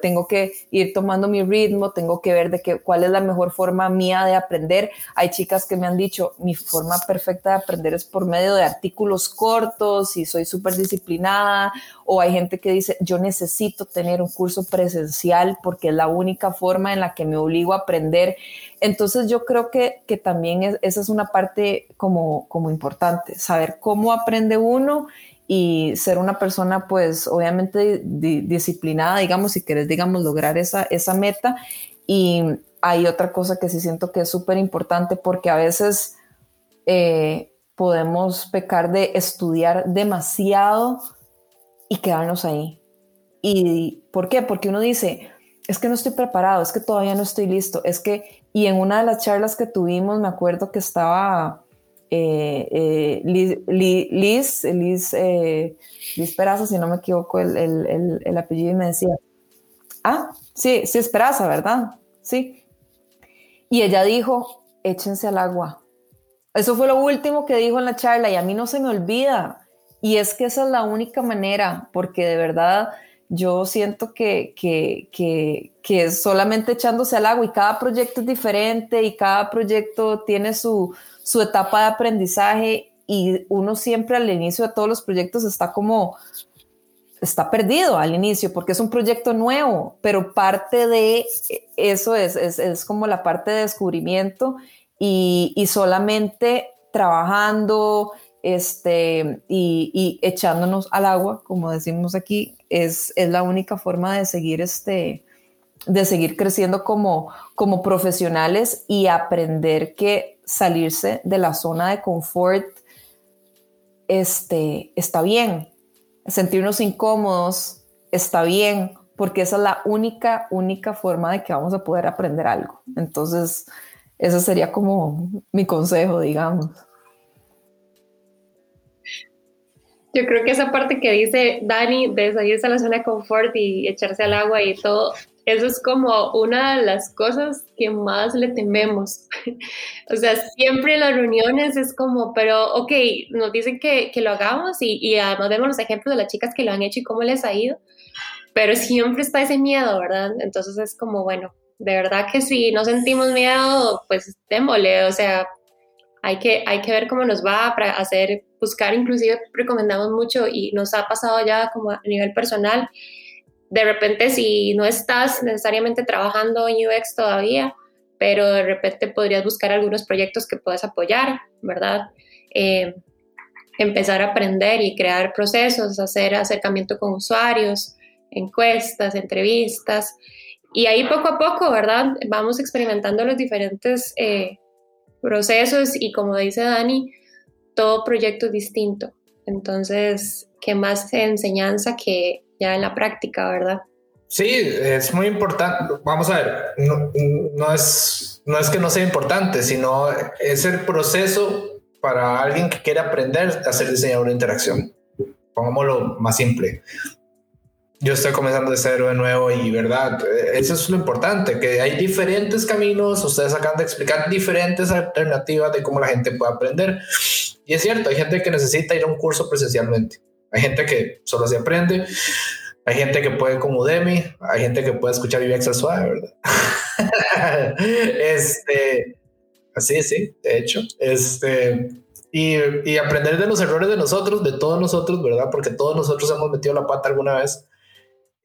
S4: tengo que ir tomando mi ritmo, tengo que ver de qué, cuál es la mejor forma mía de aprender. Hay chicas que me han dicho, mi forma perfecta de aprender es por medio de artículos cortos y soy súper disciplinada, o hay gente que dice, yo necesito tener un curso presencial porque es la única forma en la que me obligo a aprender. Entonces yo creo que, que también esa es una parte como, como importante, saber cómo aprende uno y ser una persona pues obviamente disciplinada, digamos, si quieres, digamos, lograr esa, esa meta. Y hay otra cosa que sí siento que es súper importante porque a veces eh, podemos pecar de estudiar demasiado y quedarnos ahí. ¿Y por qué? Porque uno dice, es que no estoy preparado, es que todavía no estoy listo, es que, y en una de las charlas que tuvimos, me acuerdo que estaba eh, eh, Liz, Liz, Liz, Liz, Peraza, si no me equivoco el, el, el, apellido, y me decía, ah, sí, sí es Peraza, ¿verdad? Sí. Y ella dijo, échense al agua. Eso fue lo último que dijo en la charla y a mí no se me olvida. Y es que esa es la única manera, porque de verdad yo siento que, que, que, que solamente echándose al agua y cada proyecto es diferente y cada proyecto tiene su, su etapa de aprendizaje y uno siempre al inicio de todos los proyectos está como, está perdido al inicio porque es un proyecto nuevo, pero parte de eso es, es, es como la parte de descubrimiento y, y solamente trabajando este, y, echándonos al agua, como decimos aquí, es, es la única forma de seguir este, de seguir creciendo como, como profesionales y aprender que salirse de la zona de confort este, está bien. Sentirnos incómodos está bien, porque esa es la única, única forma de que vamos a poder aprender algo. Entonces, ese sería como mi consejo, digamos.
S3: Yo creo que esa parte que dice Dani de salirse a la zona de confort y echarse al agua y todo, eso es como una de las cosas que más le tememos. *laughs* o sea, siempre en las reuniones es como, pero ok, nos dicen que, que lo hagamos y, y, además vemos los ejemplos de las chicas que lo han hecho y cómo les ha ido, pero siempre está ese miedo, ¿verdad? Entonces es como, bueno, de verdad que si no sentimos miedo, pues démosle, o sea, hay que, hay que ver cómo nos va para hacer, buscar, inclusive recomendamos mucho y nos ha pasado ya como a nivel personal de repente si no estás necesariamente trabajando en UX todavía, pero de repente podrías buscar algunos proyectos que puedas apoyar, ¿verdad? Eh, empezar a aprender y crear procesos, hacer acercamiento con usuarios, encuestas, entrevistas. Y ahí poco a poco, ¿verdad? Vamos experimentando los diferentes eh, procesos y como dice Dani, todo proyecto es distinto. Entonces, ¿qué más enseñanza que ya en la práctica, ¿verdad?
S2: Sí, es muy importante. Vamos a ver, no, es, no es que no sea importante, sino es el proceso para alguien que quiere aprender a ser diseñador de interacción. Pongámoslo más simple. Yo estoy comenzando de cero de nuevo y, ¿verdad? Eso es lo importante, que hay diferentes caminos, ustedes acaban de explicar diferentes alternativas de cómo la gente puede aprender. Y es cierto, hay gente que necesita ir a un curso presencialmente hay gente que solo se aprende, hay gente que puede como Udemy, hay gente que puede escuchar al suave, ¿verdad? *laughs* este, así, sí, de hecho, este, y, y, aprender de los errores de nosotros, de todos nosotros, ¿verdad? Porque todos nosotros hemos metido la pata alguna vez.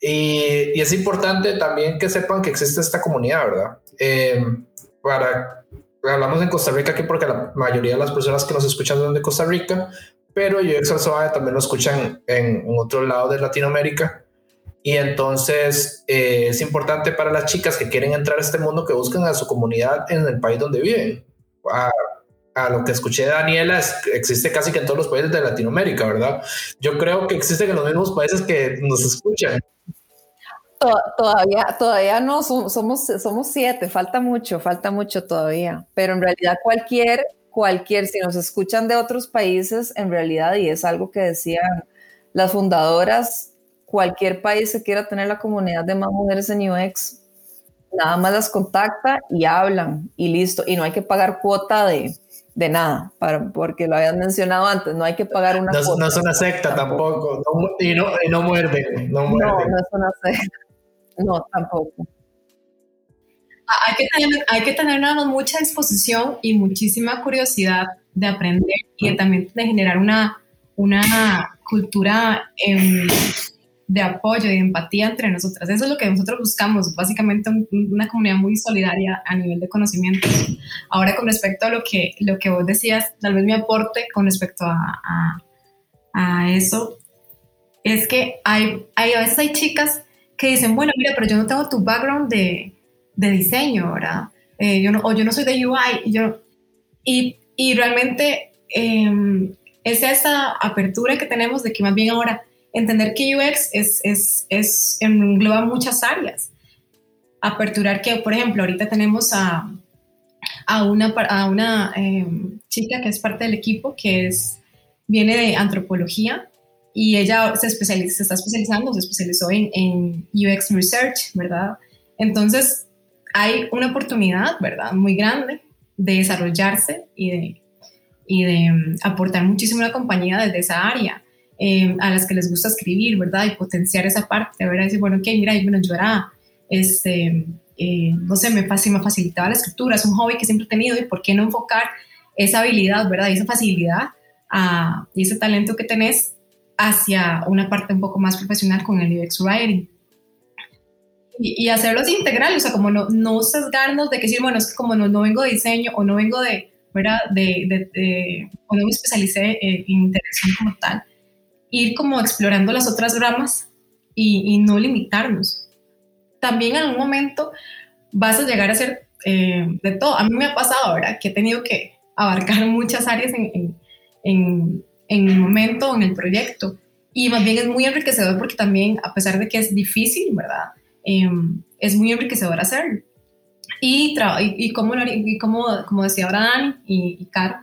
S2: Y, y es importante también que sepan que existe esta comunidad, ¿verdad? Eh, para, hablamos en Costa Rica aquí porque la mayoría de las personas que nos escuchan son de Costa Rica, pero UX Suave también lo escuchan en, en otro lado de Latinoamérica. Y entonces eh, es importante para las chicas que quieren entrar a este mundo que busquen a su comunidad en el país donde viven. A, a lo que escuché de Daniela, existe casi que en todos los países de Latinoamérica, ¿verdad? Yo creo que existe en los mismos países que nos escuchan.
S4: Todavía, todavía no, somos, somos siete, falta mucho, falta mucho todavía, pero en realidad cualquier cualquier, si nos escuchan de otros países, en realidad, y es algo que decían las fundadoras, cualquier país que quiera tener la comunidad de más mujeres en UX, nada más las contacta y hablan y listo. Y no hay que pagar cuota de, de nada, para, porque lo habían mencionado antes, no hay que pagar una
S2: no, No es una secta tampoco, y, no, y no muerden, no muerden.
S4: No, no es una secta, no, tampoco
S5: hay que tener, hay que tener mucha disposición y muchísima curiosidad de aprender y también de generar una, una cultura em, de apoyo y de empatía entre nosotras. Eso es lo que nosotros buscamos, básicamente una comunidad muy solidaria a nivel de conocimiento. Ahora con respecto a lo que, lo que vos decías, tal vez mi aporte con respecto a, a, a eso, es que hay, hay, a veces hay chicas que dicen, bueno, mira, pero yo no tengo tu background de, de diseño, ¿verdad? Eh, yo no, o yo no soy de UI, y, yo, y, y realmente eh, es esa apertura que tenemos de que más bien ahora entender que UX es, es, es engloba muchas áreas. Aperturar que, por ejemplo, ahorita tenemos a, a una, a una em, chica que es parte del equipo, que es, viene de antropología y ella se, especializa, se está especializando, se especializó en, en UX Research, ¿verdad? Entonces, hay una oportunidad, ¿verdad? Muy grande de desarrollarse y de, y de em, aportar muchísimo a la compañía desde esa área. Em, a las que les gusta escribir, ¿verdad? Y potenciar esa parte, ¿verdad? Decir, bueno, ok, mira, bueno, yo era, este, eh, no sé, me, me facilitaba la escritura, es un hobby que siempre he tenido y por qué no enfocar esa habilidad, ¿verdad? Y esa facilidad a, y ese talento que tenés hacia una parte un poco más profesional con el UX Writing. Y, hacerlos integrales, o sea, como no, no sesgarnos de que decir, bueno, es como no, no vengo de diseño o no vengo de, ¿verdad? De, o no me especialicé en interacción como tal, ir como explorando las otras ramas y, no limitarnos. También en algún momento vas a llegar a ser eh, de todo. A mí me ha pasado, ¿verdad? Que he tenido que abarcar *laughs* muchas áreas en, el momento, en el proyecto. Y más bien es muy enriquecedor porque también, a pesar de que es difícil, ¿verdad? Em, es muy enriquecedor hacerlo. Y, y, como, y como, como decía ahora Dani y, y Caro,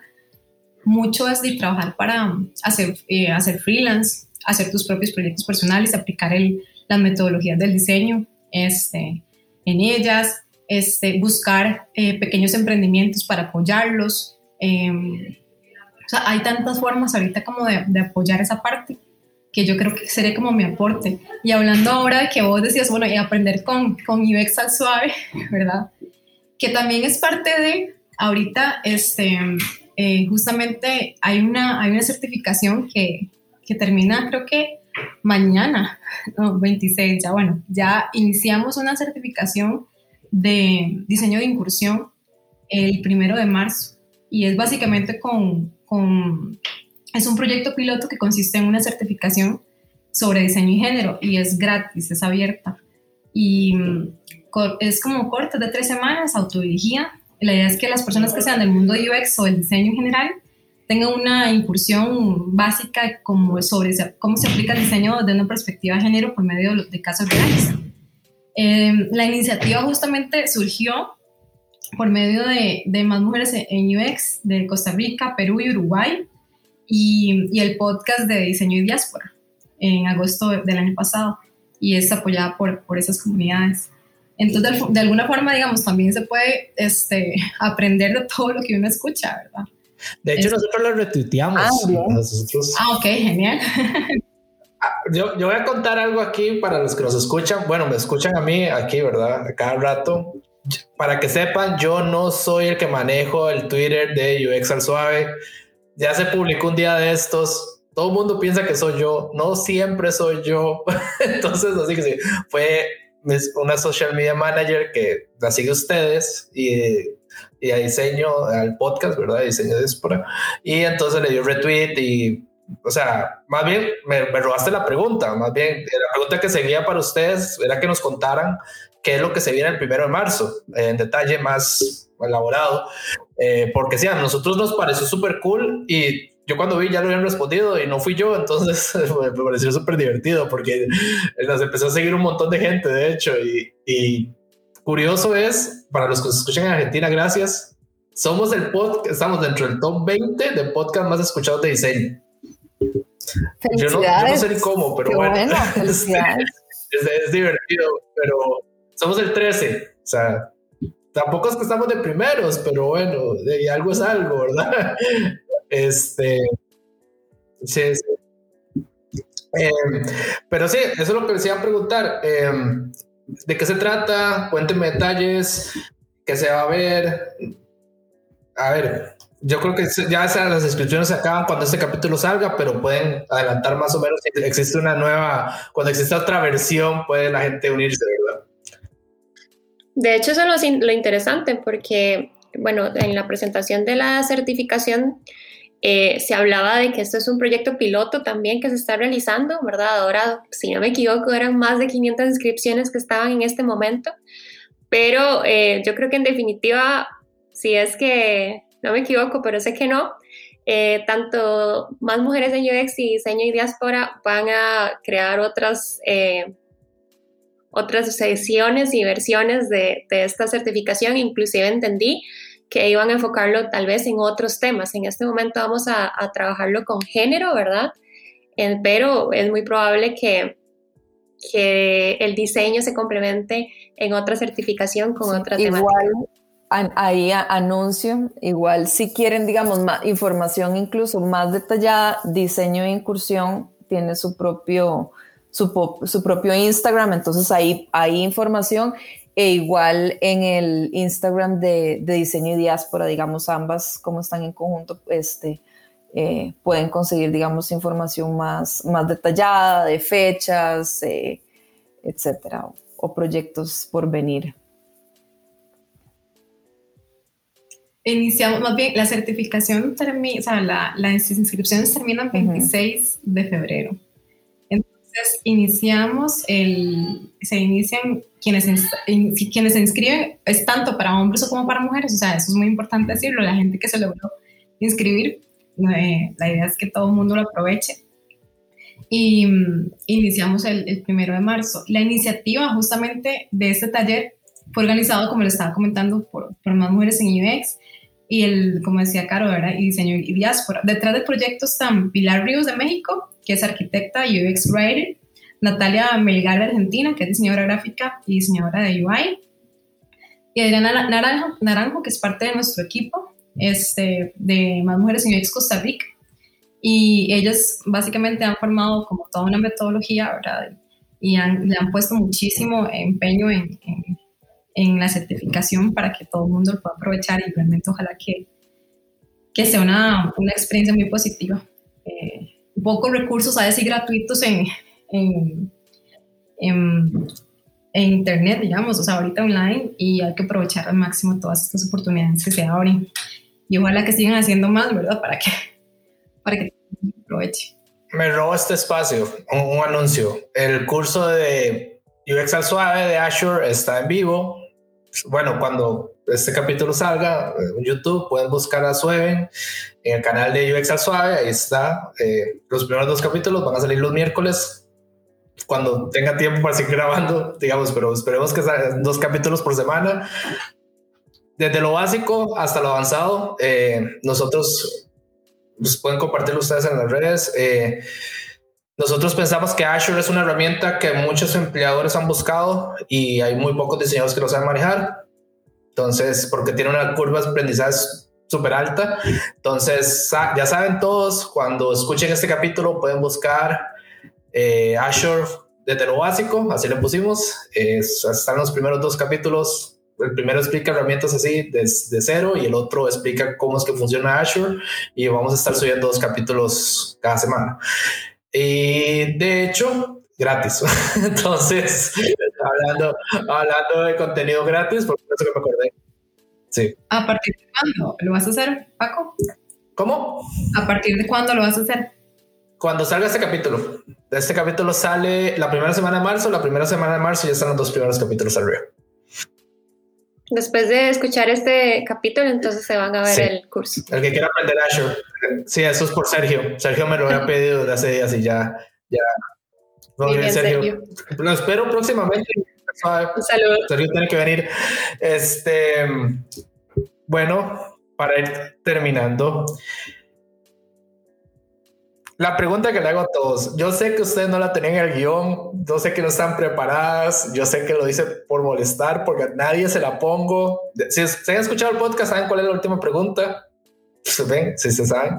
S5: mucho es de trabajar para hacer, eh, hacer freelance, hacer tus propios proyectos personales, aplicar el, las metodologías del diseño este, en ellas, este, buscar eh, pequeños emprendimientos para apoyarlos. Em, o sea, hay tantas formas ahorita como de, de, apoyar esa parte que yo creo que sería como mi aporte. Y hablando ahora de que vos decías, bueno, y aprender con, con UX al suave, *laughs* ¿verdad? Que también es parte de, ahorita, este, eh, justamente hay una, hay una certificación que, que termina creo que mañana, *laughs* no, 26, ya bueno, ya iniciamos una certificación de diseño de incursión el primero de marzo y es básicamente con, con, es un proyecto piloto que consiste en una certificación sobre diseño y género y es gratis, es abierta y mm, es como corta de tres semanas, autodirigida la idea es que las personas que sean del mundo de UX o del diseño en general tengan una incursión básica como sobre cómo se aplica el diseño desde una perspectiva de género por medio de casos reales. Eh, la iniciativa justamente surgió por medio de, de, más mujeres en UX de Costa Rica, Perú y Uruguay y, y, el podcast de diseño y diáspora en agosto del año pasado y es apoyada por, por esas comunidades. Entonces, de, alguna forma, digamos, también se puede este, *laughs* aprender de todo lo que uno escucha, ¿verdad?
S2: De hecho, nosotros lo retuiteamos.
S5: Ah, ah ok, genial. *laughs*
S2: Ah, yo, yo, voy a contar algo aquí para los que nos escuchan. Bueno, me escuchan a mí aquí, ¿verdad? A cada rato. Para que sepan, yo no soy el que manejo el Twitter de UX al Suave. Ya se publicó un día de estos. Todo el mundo piensa que soy yo. No siempre soy yo. *laughs* Entonces, así que sí, fue una social media manager que la sigue ustedes y, y a diseño al podcast, ¿verdad? Diseño de diáspora. Y entonces le dio retweet y, o sea, más bien me, robaste la pregunta, más bien la pregunta que seguía para ustedes era que nos contaran qué es lo que se viene el primero de marzo, en detalle más elaborado, eh, porque sí, a nosotros nos pareció súper cool y yo cuando vi ya lo habían respondido y no fui yo, entonces *laughs* me pareció súper divertido porque nos empezó a seguir un montón de gente, de hecho, y, curioso es, para los que se escuchan en Argentina, gracias, somos el podcast, estamos dentro del top 20 de podcast más escuchados de diseño. Yo no, yo no, sé ni cómo, pero bueno, *laughs* es, es, divertido, pero somos el 13, o sea, tampoco es que estamos de primeros, pero bueno, algo es algo, ¿verdad? *laughs* Este. Sí, em, pero sí, eso es lo que les a preguntar. Em, ¿De qué se trata? Cuéntenme detalles. ¿Qué se va a ver? A ver, yo creo que ya las inscripciones se acaban cuando este capítulo salga, pero pueden adelantar más o menos si existe una nueva, cuando existe otra versión, puede la gente unirse, ¿verdad?
S3: De hecho, eso es lo, interesante, porque, bueno, en la presentación de la certificación eh, se hablaba de que esto es un proyecto piloto también que se está realizando, ¿verdad? Ahora, si no me equivoco, eran más de 500 inscripciones que estaban en este momento, pero eh, yo creo que en definitiva, si es que, no me equivoco, pero sé que no, eh, tanto más mujeres en UX y diseño y diáspora van a crear otras, otras sesiones y versiones de, de esta certificación, inclusive entendí que iban a enfocarlo tal vez en otros temas. En este momento vamos a, trabajarlo con género, ¿verdad? pero es muy probable que, que el diseño se complemente en otra certificación con otra temática.
S4: Igual, ahí anuncio, igual si quieren, digamos, más información incluso más detallada, diseño e incursión tiene su propio, su, su propio Instagram, entonces ahí hay información e igual en el Instagram de, diseño y diáspora, digamos, ambas como están en conjunto, este, eh, pueden conseguir, digamos, información más, más detallada de fechas, eh, etcétera, o, proyectos por venir.
S5: Iniciamos, más bien, la certificación termina, o sea, la, las inscripciones terminan el 26 de febrero. Entonces, iniciamos el, se inician quienes, quienes se inscriben, es tanto para hombres como para mujeres, o sea, eso es muy importante decirlo, la gente que se logró inscribir, eh, la idea es que todo el mundo lo aproveche. Y mm, iniciamos el, el, primero de marzo. La iniciativa justamente de este taller fue organizado, como le estaba comentando, por, por más mujeres en UX y el, como decía Caro, ¿verdad? y diseño y diáspora. Detrás del proyecto están Pilar Ríos de México, que es arquitecta y UX writer, Natalia Melgar de Argentina, que es diseñadora gráfica y diseñadora de UI, y Adriana Naranjo, Naranjo que es parte de nuestro equipo este, de Más Mujeres en UX Costa Rica. Y ellas básicamente han formado como toda una metodología, ¿verdad? Y le han puesto muchísimo empeño en, en, la certificación para que todo el mundo lo pueda aprovechar y realmente ojalá que, que sea una, una experiencia muy positiva. Eh, pocos recursos, a decir, gratuitos en, en, en, Internet, digamos, o sea, ahorita online, y hay que aprovechar al máximo todas estas oportunidades que se abren. Y ojalá que sigan haciendo más, ¿verdad? Para que, para que aproveche.
S2: Me robo este espacio, un, anuncio. El curso de UX al suave de Azure está en vivo. Bueno, cuando este capítulo salga en YouTube, pueden buscar a Sueven en el canal de UX al suave. Ahí está. Eh, los primeros dos capítulos van a salir los miércoles cuando tenga tiempo para seguir grabando, digamos, pero esperemos que dos capítulos por semana. Desde lo básico hasta lo avanzado, eh, nosotros pues, pueden compartirlo ustedes en las redes. Eh, nosotros pensamos que Azure es una herramienta que muchos empleadores han buscado y hay muy pocos diseñadores que lo saben manejar. Entonces, porque tiene una curva de aprendizaje súper alta. Entonces, ya saben todos, cuando escuchen este capítulo pueden buscar eh, Azure desde lo básico, así le pusimos. están los primeros dos capítulos. El primero explica herramientas así de, cero y el otro explica cómo es que funciona Azure y vamos a estar subiendo dos capítulos cada semana. Y de hecho, gratis. *laughs* Entonces, hablando, hablando de contenido gratis, por eso que me acordé. Sí.
S5: ¿A partir de cuándo lo vas a hacer, Paco?
S2: ¿Cómo?
S5: ¿A partir de cuándo lo vas a hacer?
S2: Cuando salga este capítulo. Este capítulo sale la primera semana de marzo, la primera semana de marzo ya están los dos primeros capítulos arriba.
S3: Después de escuchar este capítulo, entonces se van a ver el curso.
S2: El que quiera aprender Azure. Sí, eso es por Sergio. Sergio me lo había pedido desde hace días y ya, ya. Sergio. Lo espero próximamente.
S3: Un saludo.
S2: Sergio tiene que venir. Este, bueno, para ir terminando, la pregunta que le hago a todos, yo sé que ustedes no la tenían en el guion, yo sé que no están preparadas, yo sé que lo dice por molestar, porque nadie se la pongo. Si se han escuchado el podcast, ¿saben cuál es la última pregunta? ¿Ven? Si se saben.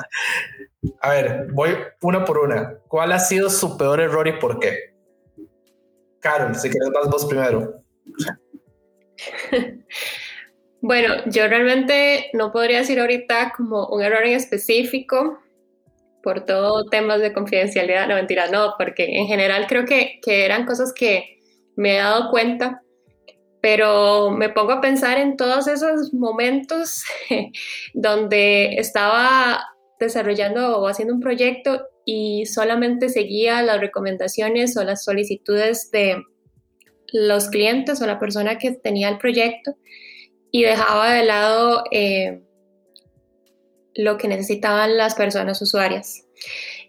S2: A ver, voy una por una. ¿Cuál ha sido su peor error y por qué? Carol, si quieres más vos primero. *laughs*
S3: Bueno, yo realmente no podría decir ahorita como un error en específico, por todo temas de confidencialidad, no mentira, no, porque en general creo que, que eran cosas que me he dado cuenta, pero me pongo a pensar en todos esos momentos *laughs* donde estaba desarrollando o haciendo un proyecto y solamente seguía las recomendaciones o las solicitudes de los clientes o la persona que tenía el proyecto y dejaba de lado eh, lo que necesitaban las personas usuarias.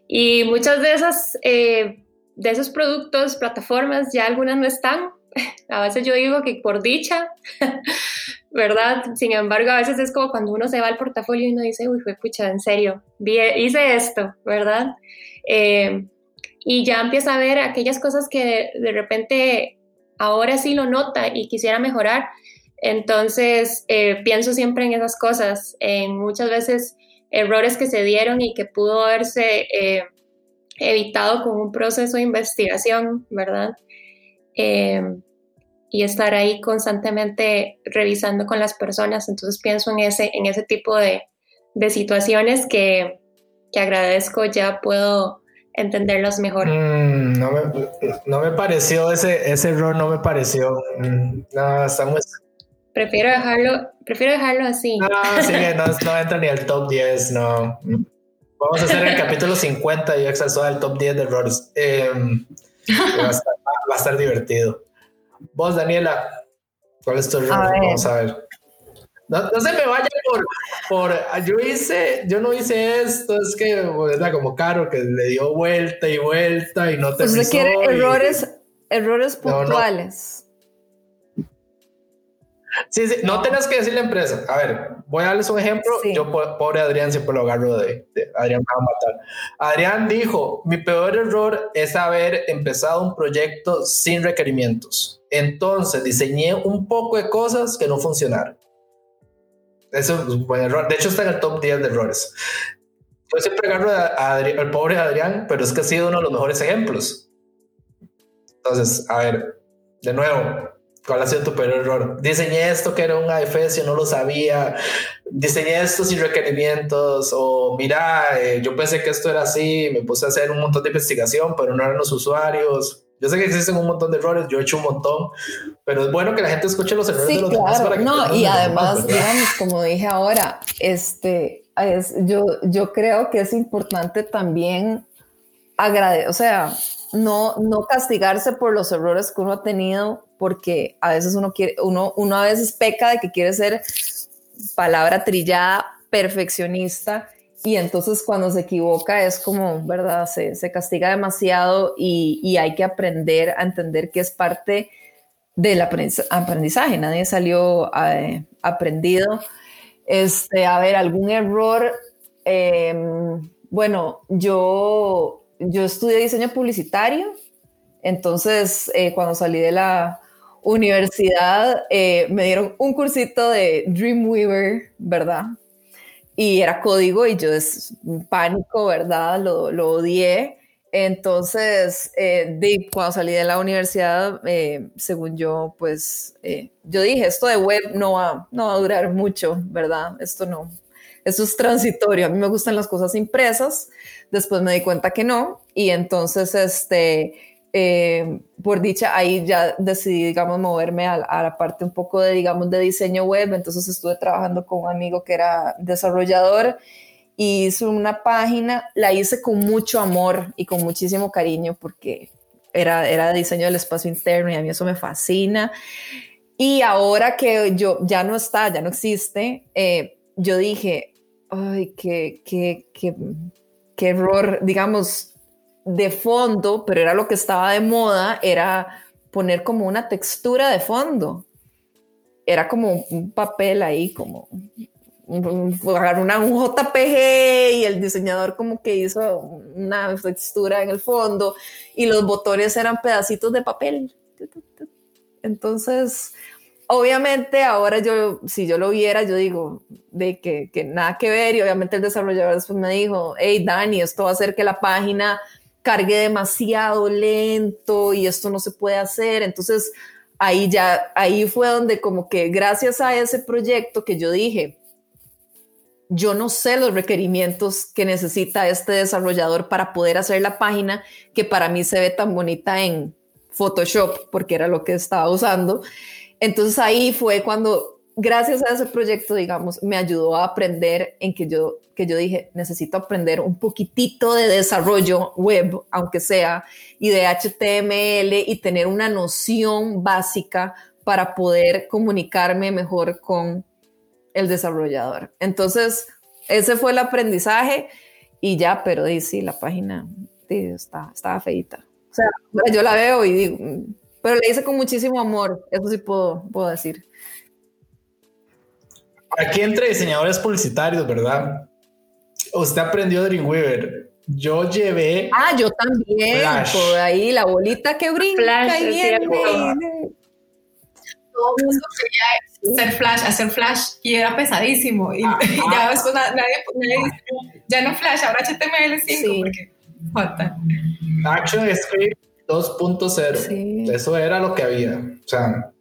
S3: Y muchas de esas, eh, de esos productos, plataformas, ya algunas no están. *laughs* A veces yo digo que por dicha, *laughs* ¿verdad? Sin embargo, a veces es como cuando uno se va al portafolio y uno dice, uy, fue pucha, en serio, hice esto, ¿verdad? Eh, y ya empieza a ver aquellas cosas que de repente ahora sí lo nota y quisiera mejorar. Entonces, eh, pienso siempre en esas cosas, en muchas veces errores que se dieron y que pudo haberse eh, evitado con un proceso de investigación, ¿verdad? y estar ahí constantemente revisando con las personas. Entonces pienso en ese, en ese tipo de, de situaciones que, que, agradezco, ya puedo entenderlos mejor.
S2: Mm, no, me, no, me, pareció ese, ese error, no me pareció. Mm, no, estamos...
S3: Prefiero dejarlo, prefiero dejarlo así.
S2: No, sí, no, no entra ni al top 10, no. Vamos a hacer el capítulo 50 y exalzó al top 10 de errores. Eh, va, a estar, va a estar divertido. Vos, Daniela, ¿cuál es tu error? Vamos a ver. No, se me vaya por, por, yo hice, yo no hice esto, es que era como caro que le dio vuelta y vuelta y no te
S4: Usted quiere errores, errores puntuales.
S2: Sí, sí, no tenés que decir la empresa. A ver, voy a darles un ejemplo. Yo, pobre Adrián, siempre lo agarro de, Adrián me va a matar. Adrián dijo: Mi peor error es haber empezado un proyecto sin requerimientos. Entonces diseñé un poco de cosas que no funcionaron. Eso es un buen error. De hecho, está en el top 10 de errores. Yo siempre agarro al pobre Adrián, pero es que ha sido uno de los mejores ejemplos. Entonces, a ver, de nuevo, ¿Cuál ha sido tu peor error? Diseñé esto que era un AFS, no lo sabía. Diseñé esto sin requerimientos. O mira, eh, yo pensé que esto era así. Me puse a hacer un montón de investigación, pero no eran los usuarios. Yo sé que existen un montón de errores, yo he hecho un montón, pero es bueno que la gente escuche los errores de los demás para que
S4: no, y además, digamos, como dije ahora, este, es, yo, yo creo que es importante también agradecer, o sea, no, no castigarse por los errores que uno ha tenido, porque a veces uno quiere, uno, uno a veces peca de que quiere ser palabra trillada, perfeccionista, y entonces cuando se equivoca es como, ¿verdad? Se, se castiga demasiado y, y, hay que aprender a entender que es parte del aprendizaje, nadie salió eh, aprendido. Este, a ver, algún error. Em, bueno, yo, yo estudié diseño publicitario, entonces eh, cuando salí de la universidad eh, me dieron un cursito de Dreamweaver, ¿verdad? Y era código y yo es pánico, ¿verdad? Lo, lo odié. Entonces, eh, cuando salí de la universidad, eh, según yo, pues yo dije, esto de web no va, no va a durar mucho, ¿verdad? Esto no, esto es transitorio. A mí me gustan las cosas impresas. Después me di cuenta que no. Y entonces, este, eh, por dicha, ahí ya decidí, digamos, moverme a, la parte un poco de, digamos, de diseño web. Entonces estuve trabajando con un amigo que era desarrollador y hice una página, la hice con mucho amor y con muchísimo cariño porque era, era diseño del espacio interno y a mí eso me fascina. Y ahora que yo ya no está, ya no existe, eh, yo dije, ay, qué, qué, qué, qué error, digamos, de fondo, pero era lo que estaba de moda, era poner como una textura de fondo. Era como un papel ahí, como agarrar una, un JPG y el diseñador como que hizo una textura en el fondo y los botones eran pedacitos de papel. Entonces, obviamente ahora yo, si yo lo viera, yo digo de que, que nada que ver y obviamente el desarrollador después me dijo, hey Dani, esto va a hacer que la página cargue demasiado lento y esto no se puede hacer. Entonces, ahí ya, ahí fue donde como que gracias a ese proyecto que yo dije, yo no sé los requerimientos que necesita este desarrollador para poder hacer la página que para mí se ve tan bonita en Photoshop, porque era lo que estaba usando. Entonces ahí fue cuando gracias a ese proyecto, digamos, me ayudó a aprender en que yo, que yo dije, necesito aprender un poquitito de desarrollo web, aunque sea, y de HTML y tener una noción básica para poder comunicarme mejor con el desarrollador. Entonces, ese fue el aprendizaje y ya, pero sí, la página está, estaba feita. O sea, yo la veo y digo, pero le hice con muchísimo amor, eso sí puedo, puedo decir.
S2: aquí entre diseñadores publicitarios, ¿verdad? Usted aprendió Dreamweaver. Yo llevé.
S4: Ah, yo también. Por ahí la bolita que brinca y viene.
S5: Todo el mundo quería hacer flash, hacer flash y era pesadísimo. Y, *laughs* ya después nadie, nadie, ya no flash, ahora HTML5 sí. porque falta.
S2: ActionScript 2.0. Eso era lo que había. O sea,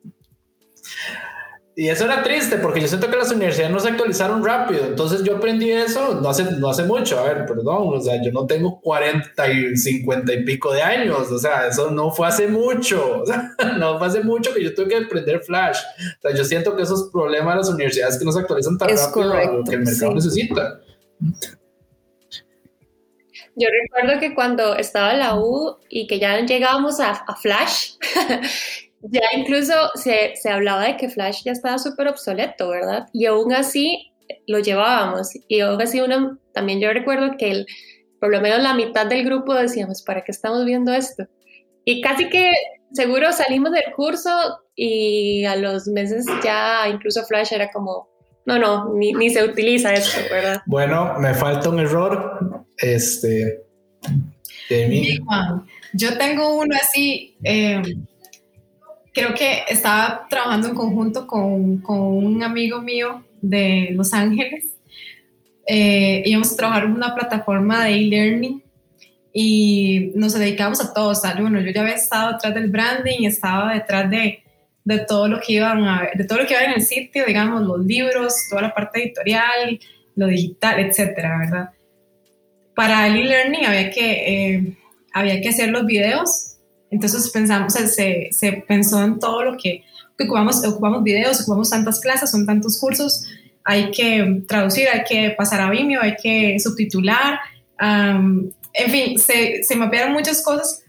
S2: y eso era triste porque yo siento que las universidades no se actualizaron rápido. Entonces yo aprendí eso no hace, no hace mucho. A ver, perdón, o sea, yo no tengo 40 y 50 y pico de años. O sea, eso no fue hace mucho. O sea, *laughs* no fue hace mucho que yo tuve que aprender Flash. O sea, yo siento que esos problemas de las universidades que no se actualizan tan rápido que el mercado necesita.
S3: Yo recuerdo que cuando estaba en la U y que ya llegábamos a, Flash, *laughs* ya incluso se, se, hablaba de que Flash ya estaba súper obsoleto, ¿verdad? Y aún así lo llevábamos. Y aún así uno, también yo recuerdo que por lo menos la mitad del grupo decíamos, ¿para qué estamos viendo esto? Y casi que seguro salimos del curso y a los meses ya incluso Flash era como, no, no, ni, ni se utiliza esto, ¿verdad?
S2: Bueno, me falta un error. Este. De mí.
S5: Yo tengo uno así. Eh, creo que estaba trabajando en conjunto con, con un amigo mío de Los Ángeles. Eh, íbamos a trabajar en una plataforma de e-learning y nos dedicábamos a todo. O sea, bueno, yo ya había estado detrás del branding, estaba detrás de, de todo lo que iban de todo lo que iba en el sitio, digamos, los libros, toda la parte editorial, lo digital, etcétera, ¿verdad? Para el e-learning había que, eh, había que hacer los videos entonces pensamos, se, se pensó en todo lo que, que ocupamos, ocupamos videos, ocupamos tantas clases, son tantos cursos, hay que traducir, hay que pasar a Vimeo, hay que subtitular, en fin, se, se mapearon muchas cosas,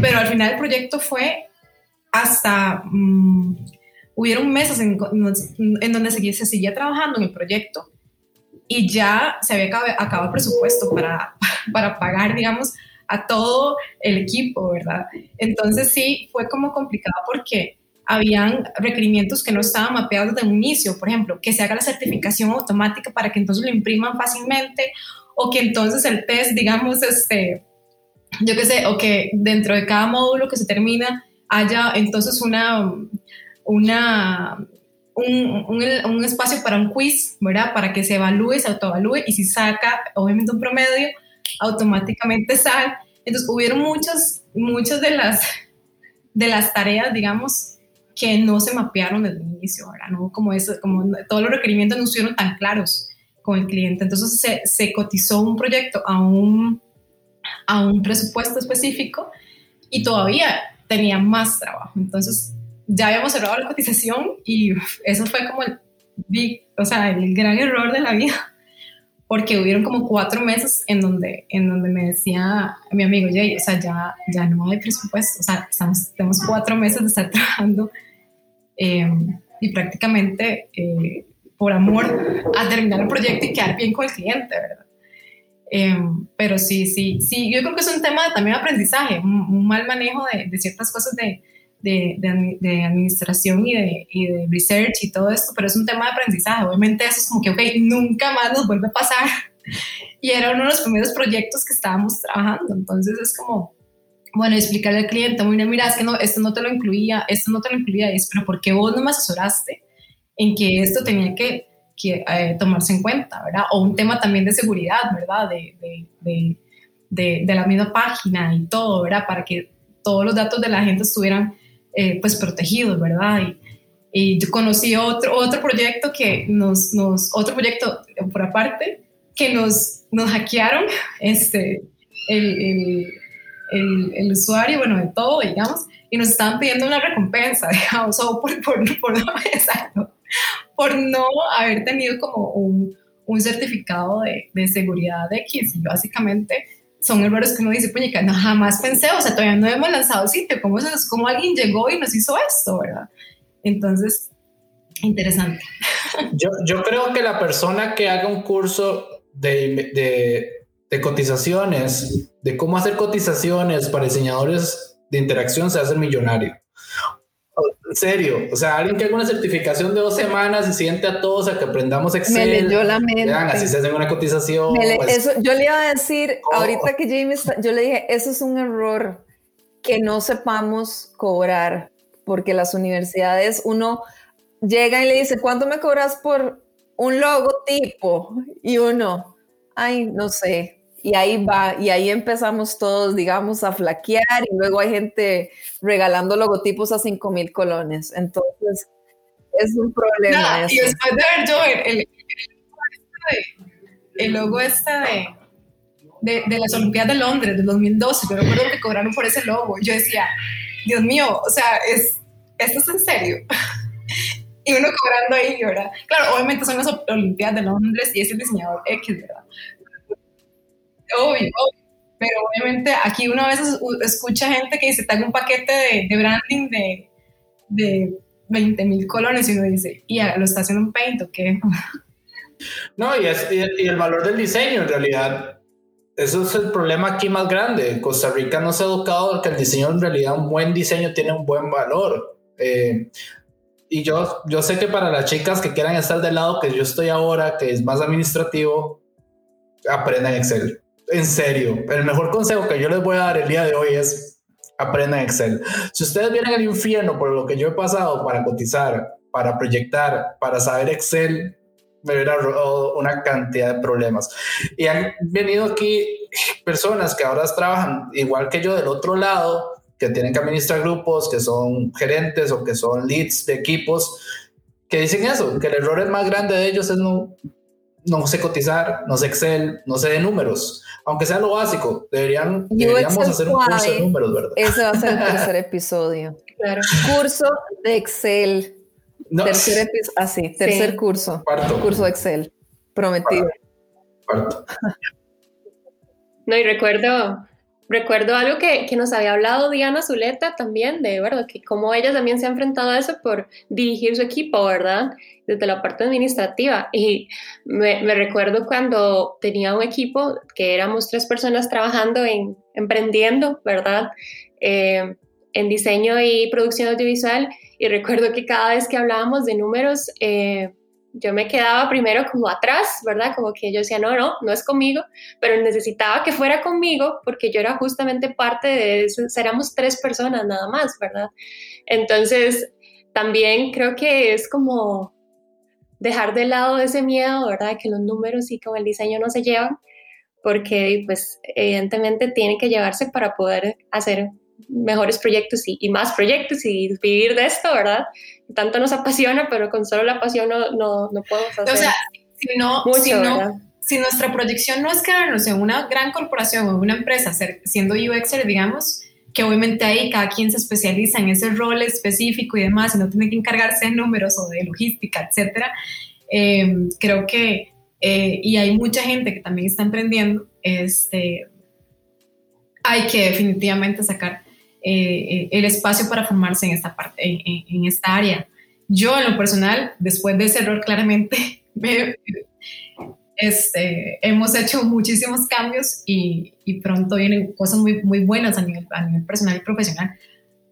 S5: pero al final el proyecto fue hasta, um, hubieron meses en, en donde se, se seguía trabajando en el proyecto y ya se había acabado el presupuesto para, *laughs* para pagar, digamos, a todo el equipo, ¿verdad? Entonces sí, fue como complicado porque habían requerimientos que no estaban mapeados desde un inicio, por ejemplo, que se haga la certificación automática para que entonces lo impriman fácilmente o que entonces el test, digamos, este, yo qué sé, o que dentro de cada módulo que se termina haya entonces una, una, un, un, espacio para un quiz, ¿verdad? Para que se evalúe, se autoevalúe y si saca, obviamente, un promedio, automáticamente *laughs* sale. Entonces, hubieron muchas, muchas de las, de las tareas, digamos, que no se mapearon desde el inicio, ¿verdad? No como eso, como todos los requerimientos no estuvieron tan claros con el cliente. Entonces, se, se cotizó un proyecto a un, a un presupuesto específico y todavía tenía más trabajo. Entonces, ya habíamos cerrado la cotización y eso fue como el big, o sea, el gran error de la vida *laughs* porque hubieron como cuatro meses en donde, en donde me decía mi amigo Jay, o sea, ya, ya no hay presupuesto, o sea, estamos, tenemos cuatro meses de estar *laughs* trabajando em, y prácticamente eh, por amor a terminar el proyecto y quedar bien con el cliente, ¿verdad? Em, pero sí, sí, sí, yo creo que es un tema de, también de aprendizaje, un, mal manejo de, de ciertas cosas de, de, de, administración y de, y de research y todo esto, pero es un tema de aprendizaje. Obviamente eso es como que, ok, nunca más nos vuelve a pasar. *laughs* Y era uno de los primeros proyectos que estábamos trabajando. Entonces es como, bueno, explicarle al cliente, mira, mira, es que no, esto no te lo incluía, esto no te lo incluía, es, pero ¿por qué vos no me asesoraste en que esto tenía que, que eh, tomarse en cuenta, ¿verdad? O un tema también de seguridad, ¿verdad? De, de, de, de, la misma página y todo, ¿verdad? Para que todos los datos de la gente estuvieran eh, pues protegidos, ¿verdad? Y, y, yo conocí otro, otro proyecto que nos, nos, otro proyecto por aparte, que nos, nos hackearon *laughs* este, el, el, el, usuario, bueno, de todo, digamos, y nos estaban pidiendo una recompensa, *laughs* digamos, o por, por, por, *laughs* por no haber tenido como un, un certificado de, de, seguridad X. Y básicamente son errores que uno dice, pues no, jamás pensé, o sea, todavía no hemos lanzado el sitio, ¿cómo, es, ¿cómo alguien llegó y nos hizo esto, verdad? Entonces, interesante.
S2: Yo, yo creo que la persona que haga un curso de, de, de cotizaciones, de cómo hacer cotizaciones para diseñadores de interacción, se hace millonario. En serio, o sea, alguien que haga una certificación de dos semanas y siente a todos a que aprendamos Excel.
S4: Me leyó la mente.
S2: Vean, así se hace una cotización.
S4: Pues. eso, yo le iba a decir, oh. ahorita que Jamie yo le dije, eso es un error que no sepamos cobrar, porque las universidades, uno llega y le dice, ¿cuánto me cobras por un logotipo? Y uno, ay, no sé, y ahí va, y ahí empezamos todos, digamos, a flaquear y luego hay gente regalando logotipos a 5 mil colones. Entonces, es un problema.
S5: y después de ver yo el, el, logo este de, de, las Olimpiadas de Londres del 2012, yo recuerdo que cobraron por ese logo. Yo decía, Dios mío, o sea, es, ¿esto es en serio? *laughs* y uno cobrando ahí, ¿verdad? Claro, obviamente son las Olimpiadas de Londres y es el diseñador X, ¿verdad? Obvio, Pero obviamente aquí uno a veces escucha gente que dice, tengo un paquete de, branding de, de 20 mil colones y uno dice, y lo está haciendo un paint o qué. *laughs*
S2: No, y, es, el valor del diseño en realidad. Eso es el problema aquí más grande. Costa Rica no se ha educado que el diseño en realidad, un buen diseño tiene un buen valor. Eh, y yo, yo sé que para las chicas que quieran estar del lado que yo estoy ahora, que es más administrativo, aprendan Excel en serio, el mejor consejo que yo les voy a dar el día de hoy es aprendan Excel. Si ustedes vienen al infierno por lo que yo he pasado para cotizar, para proyectar, para saber Excel, me hubiera una cantidad de problemas. Y han venido aquí personas que ahora trabajan igual que yo del otro lado, que tienen que administrar grupos, que son gerentes o que son leads de equipos, que dicen eso, que el error más grande de ellos es no, no sé cotizar, no sé Excel, no sé de números aunque sea lo básico, deberían, deberíamos hacer un curso de números, ¿verdad?
S4: Ese va a ser el *laughs* tercer episodio. Claro. Curso de Excel. Tercer episodio, así, ah, tercer curso. Cuarto. Curso de Excel. Prometido. Cuarto. *laughs*
S3: No, y recuerdo, recuerdo algo que, que, nos había hablado Diana Zuleta también, de verdad, que como ella también se ha enfrentado a eso por dirigir su equipo, ¿verdad? Desde la parte administrativa. Y me, recuerdo cuando tenía un equipo que éramos tres personas trabajando en emprendiendo, ¿verdad? Eh, en diseño y producción audiovisual. Y recuerdo que cada vez que hablábamos de números, eh, yo me quedaba primero como atrás, ¿verdad? Como que yo decía, no, no, no es conmigo, pero necesitaba que fuera conmigo porque yo era justamente parte de eso, éramos tres personas nada más, ¿verdad? Entonces, también creo que es como dejar de lado ese miedo, ¿verdad? Que los números y con el diseño no se llevan, porque pues evidentemente tiene que llevarse para poder hacer mejores proyectos y, más proyectos y vivir de esto, ¿verdad? Tanto nos apasiona, pero con solo la pasión no, no, no podemos hacer.
S5: O sea, si no, si, no si nuestra proyección no es quedarnos en una gran corporación o una empresa siendo UXer, digamos, que obviamente ahí cada quien se especializa en ese rol específico y demás, y no tiene que encargarse de números o de logística, etcétera. Em, creo que, eh, y hay mucha gente que también está emprendiendo, este, hay que definitivamente sacar eh, el espacio para formarse en esta parte, en, en, esta área. Yo en lo personal, después de ese error, claramente *laughs* me, este, hemos hecho muchísimos cambios y, y, pronto vienen cosas muy, muy buenas a nivel, a nivel personal y profesional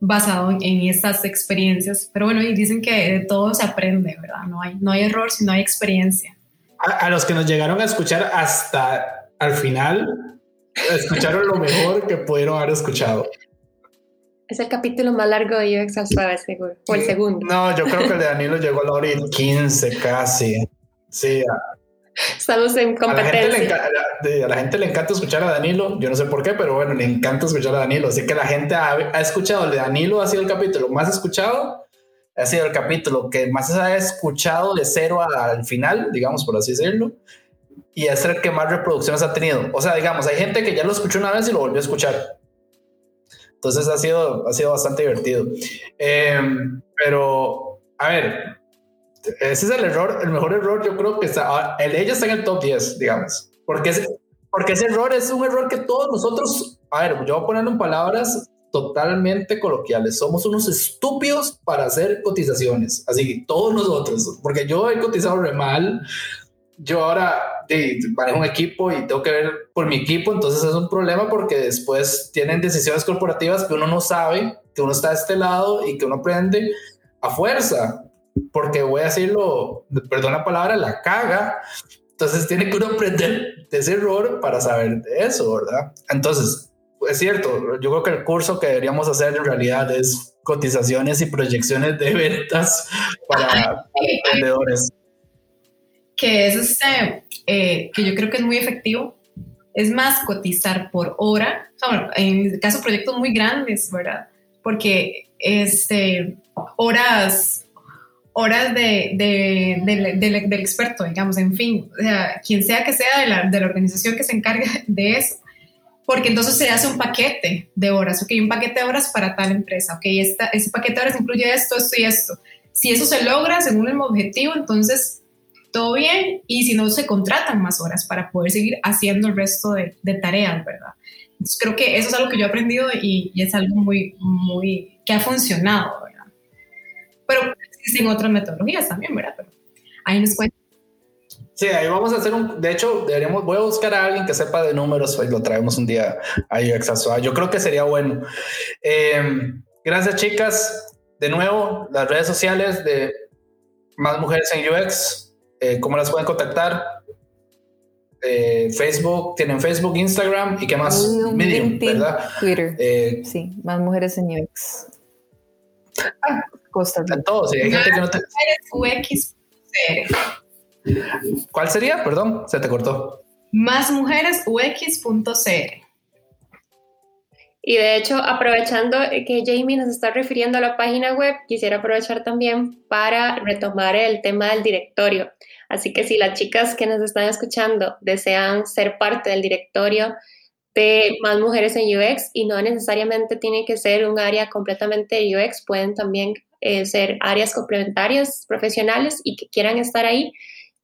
S5: basado en, estas experiencias. Pero bueno, y dicen que de todo se aprende, ¿verdad? No hay, no hay error, sino hay experiencia.
S2: A, los que nos llegaron a escuchar hasta al final, escucharon lo mejor que pudieron haber escuchado.
S3: Es el capítulo más largo de UX al seguro. O el segundo.
S2: No, yo creo que el de Danilo llegó a la hora 15 casi. Sí, *laughs*
S3: Estamos en competencia.
S2: A la, gente le encanta escuchar a Danilo. Yo no sé por qué, pero bueno, le encanta escuchar a Danilo. Así que la gente ha, escuchado el de Danilo, ha sido el capítulo más escuchado. Ha sido el capítulo que más se ha escuchado de cero al final, digamos, por así decirlo. Y es el que más reproducciones ha tenido. O sea, digamos, hay gente que ya lo escuchó una vez y lo volvió a escuchar. Entonces ha sido, ha sido bastante divertido. Em, pero, a ver, ese es el error, el mejor error, yo creo que está, ah, el ella está en el top 10, digamos, porque ese, porque ese error es un error que todos nosotros, a ver, yo voy a ponerlo en palabras totalmente coloquiales, somos unos estúpidos para hacer cotizaciones, así que todos nosotros, porque yo he cotizado re mal, yo ahora manejo un equipo y tengo que ver por mi equipo, entonces es un problema porque después tienen decisiones corporativas que uno no sabe, que uno está de este lado y que uno aprende a fuerza, porque voy a decirlo, perdón la palabra, la caga. Entonces tiene que uno aprender de ese error para saber de eso, ¿verdad? Entonces, es cierto, yo creo que el curso que deberíamos hacer en realidad es cotizaciones y proyecciones de ventas para, emprendedores.
S5: Que es este, eh, que yo creo que es muy efectivo. Es más cotizar por hora, en el caso proyectos muy grandes, ¿verdad? Porque este, horas, horas de, del experto, digamos, en fin, o sea, quien sea que sea de la, de la organización que se encargue *laughs* de eso, porque entonces se hace un paquete de horas, ok, un paquete de horas para tal empresa, ok, esta, ese paquete de horas incluye esto, esto y esto. Si eso se logra según el objetivo, entonces todo bien, y si no, se contratan más horas para poder seguir haciendo el resto de, de tareas, ¿verdad? Entonces creo que eso es algo que yo he aprendido y, y es algo muy, muy, que ha funcionado, ¿verdad? Pero existen otras metodologías también, ¿verdad? Pero ahí nos cuenta
S2: Sí, ahí vamos a hacer un. De hecho, deberíamos. Voy a buscar a alguien que sepa de números y lo traemos un día a UX Yo creo que sería bueno. Em, gracias, chicas. De nuevo, las redes sociales de Más Mujeres en UX. Eh, ¿Cómo las pueden contactar? Eh, Facebook, tienen Facebook, Instagram y qué más?
S4: Medium, ¿verdad? Twitter. Eh, sí, Más Mujeres en UX.
S2: Ah, Costa Rica. Todos, sí, hay gente que no te.
S5: UX.
S2: ¿Cuál sería? Perdón, se te cortó.
S5: Másmujeresux.cr.
S3: Y de hecho, aprovechando que Jamie nos está refiriendo a la página web, quisiera aprovechar también para retomar el tema del directorio. Así que si las chicas que nos están escuchando desean ser parte del directorio de más mujeres en UX y no necesariamente tiene que ser un área completamente de UX, pueden también eh, ser áreas complementarias profesionales y que quieran estar ahí,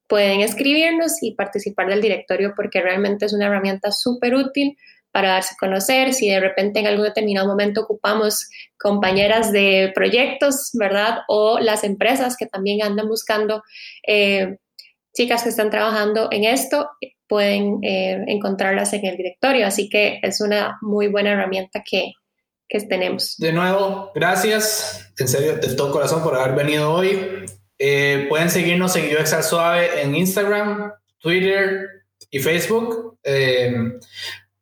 S3: pueden escribirnos y participar del directorio porque realmente es una herramienta súper útil para darse a conocer. Si de repente en algún determinado momento ocupamos compañeras de proyectos, ¿verdad? O las empresas que también andan buscando eh, chicas que están trabajando en esto, pueden eh, encontrarlas en el directorio. Así que es una muy buena herramienta que, que tenemos.
S2: De nuevo, gracias. En serio, de todo corazón por haber venido hoy. Eh, pueden seguirnos en Suave en Instagram, Twitter y Facebook. Eh,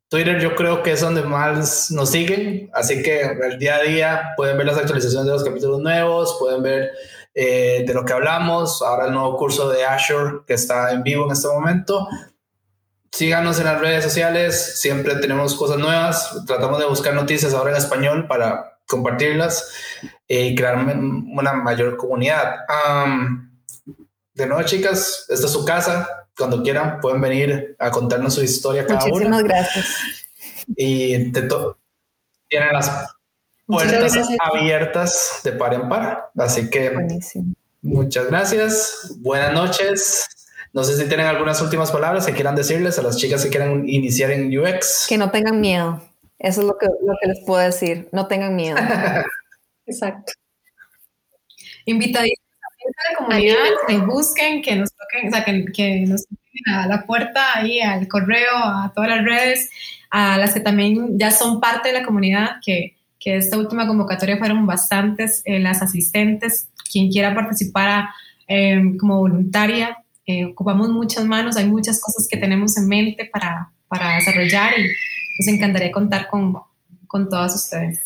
S2: Twitter yo creo que es donde más nos siguen, así que el día a día pueden ver las actualizaciones de los capítulos nuevos, pueden ver eh, de lo que hablamos, ahora el nuevo curso de Azure que está en vivo en este momento. Síganos en las redes sociales, siempre tenemos cosas nuevas, tratamos de buscar noticias ahora en español para compartirlas y crear una mayor comunidad. de nuevo, chicas, esta es su casa. Cuando quieran, pueden venir a contarnos su historia cada
S4: Muchísimas gracias.
S2: Y tienen las puertas abiertas de par en par. Así que muchas gracias. Buenas noches. No sé si tienen algunas últimas palabras que quieran decirles a las chicas que quieran iniciar en UX.
S4: Que no tengan miedo. Eso es lo que, lo que les puedo decir. No tengan miedo. *laughs*
S3: Exacto.
S5: Invitadísimos a la comunidad, que busquen, que nos toquen, o sea, que, que nos toquen a la puerta, ahí al correo, a todas las redes, a las que también ya son parte de la comunidad, que, que esta última convocatoria fueron bastantes, eh, las asistentes, quien quiera participar em, como voluntaria, eh, ocupamos muchas manos, hay muchas cosas que tenemos en mente para, para desarrollar y nos encantaría contar con, con todas ustedes.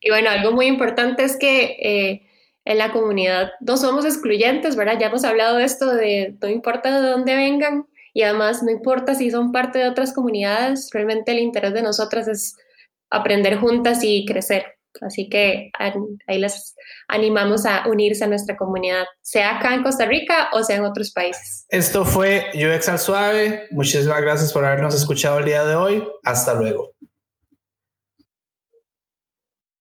S3: Y bueno, algo muy importante es que eh, en la comunidad no somos excluyentes, ¿verdad? Ya hemos hablado de esto de no importa de dónde vengan y además no importa si son parte de otras comunidades, realmente el interés de nosotras es aprender juntas y crecer. Así que ahí les animamos a unirse a nuestra comunidad, sea acá en Costa Rica o sea en otros países.
S2: Esto fue UX al Suave. Muchísimas gracias por habernos escuchado el día de hoy. Hasta luego.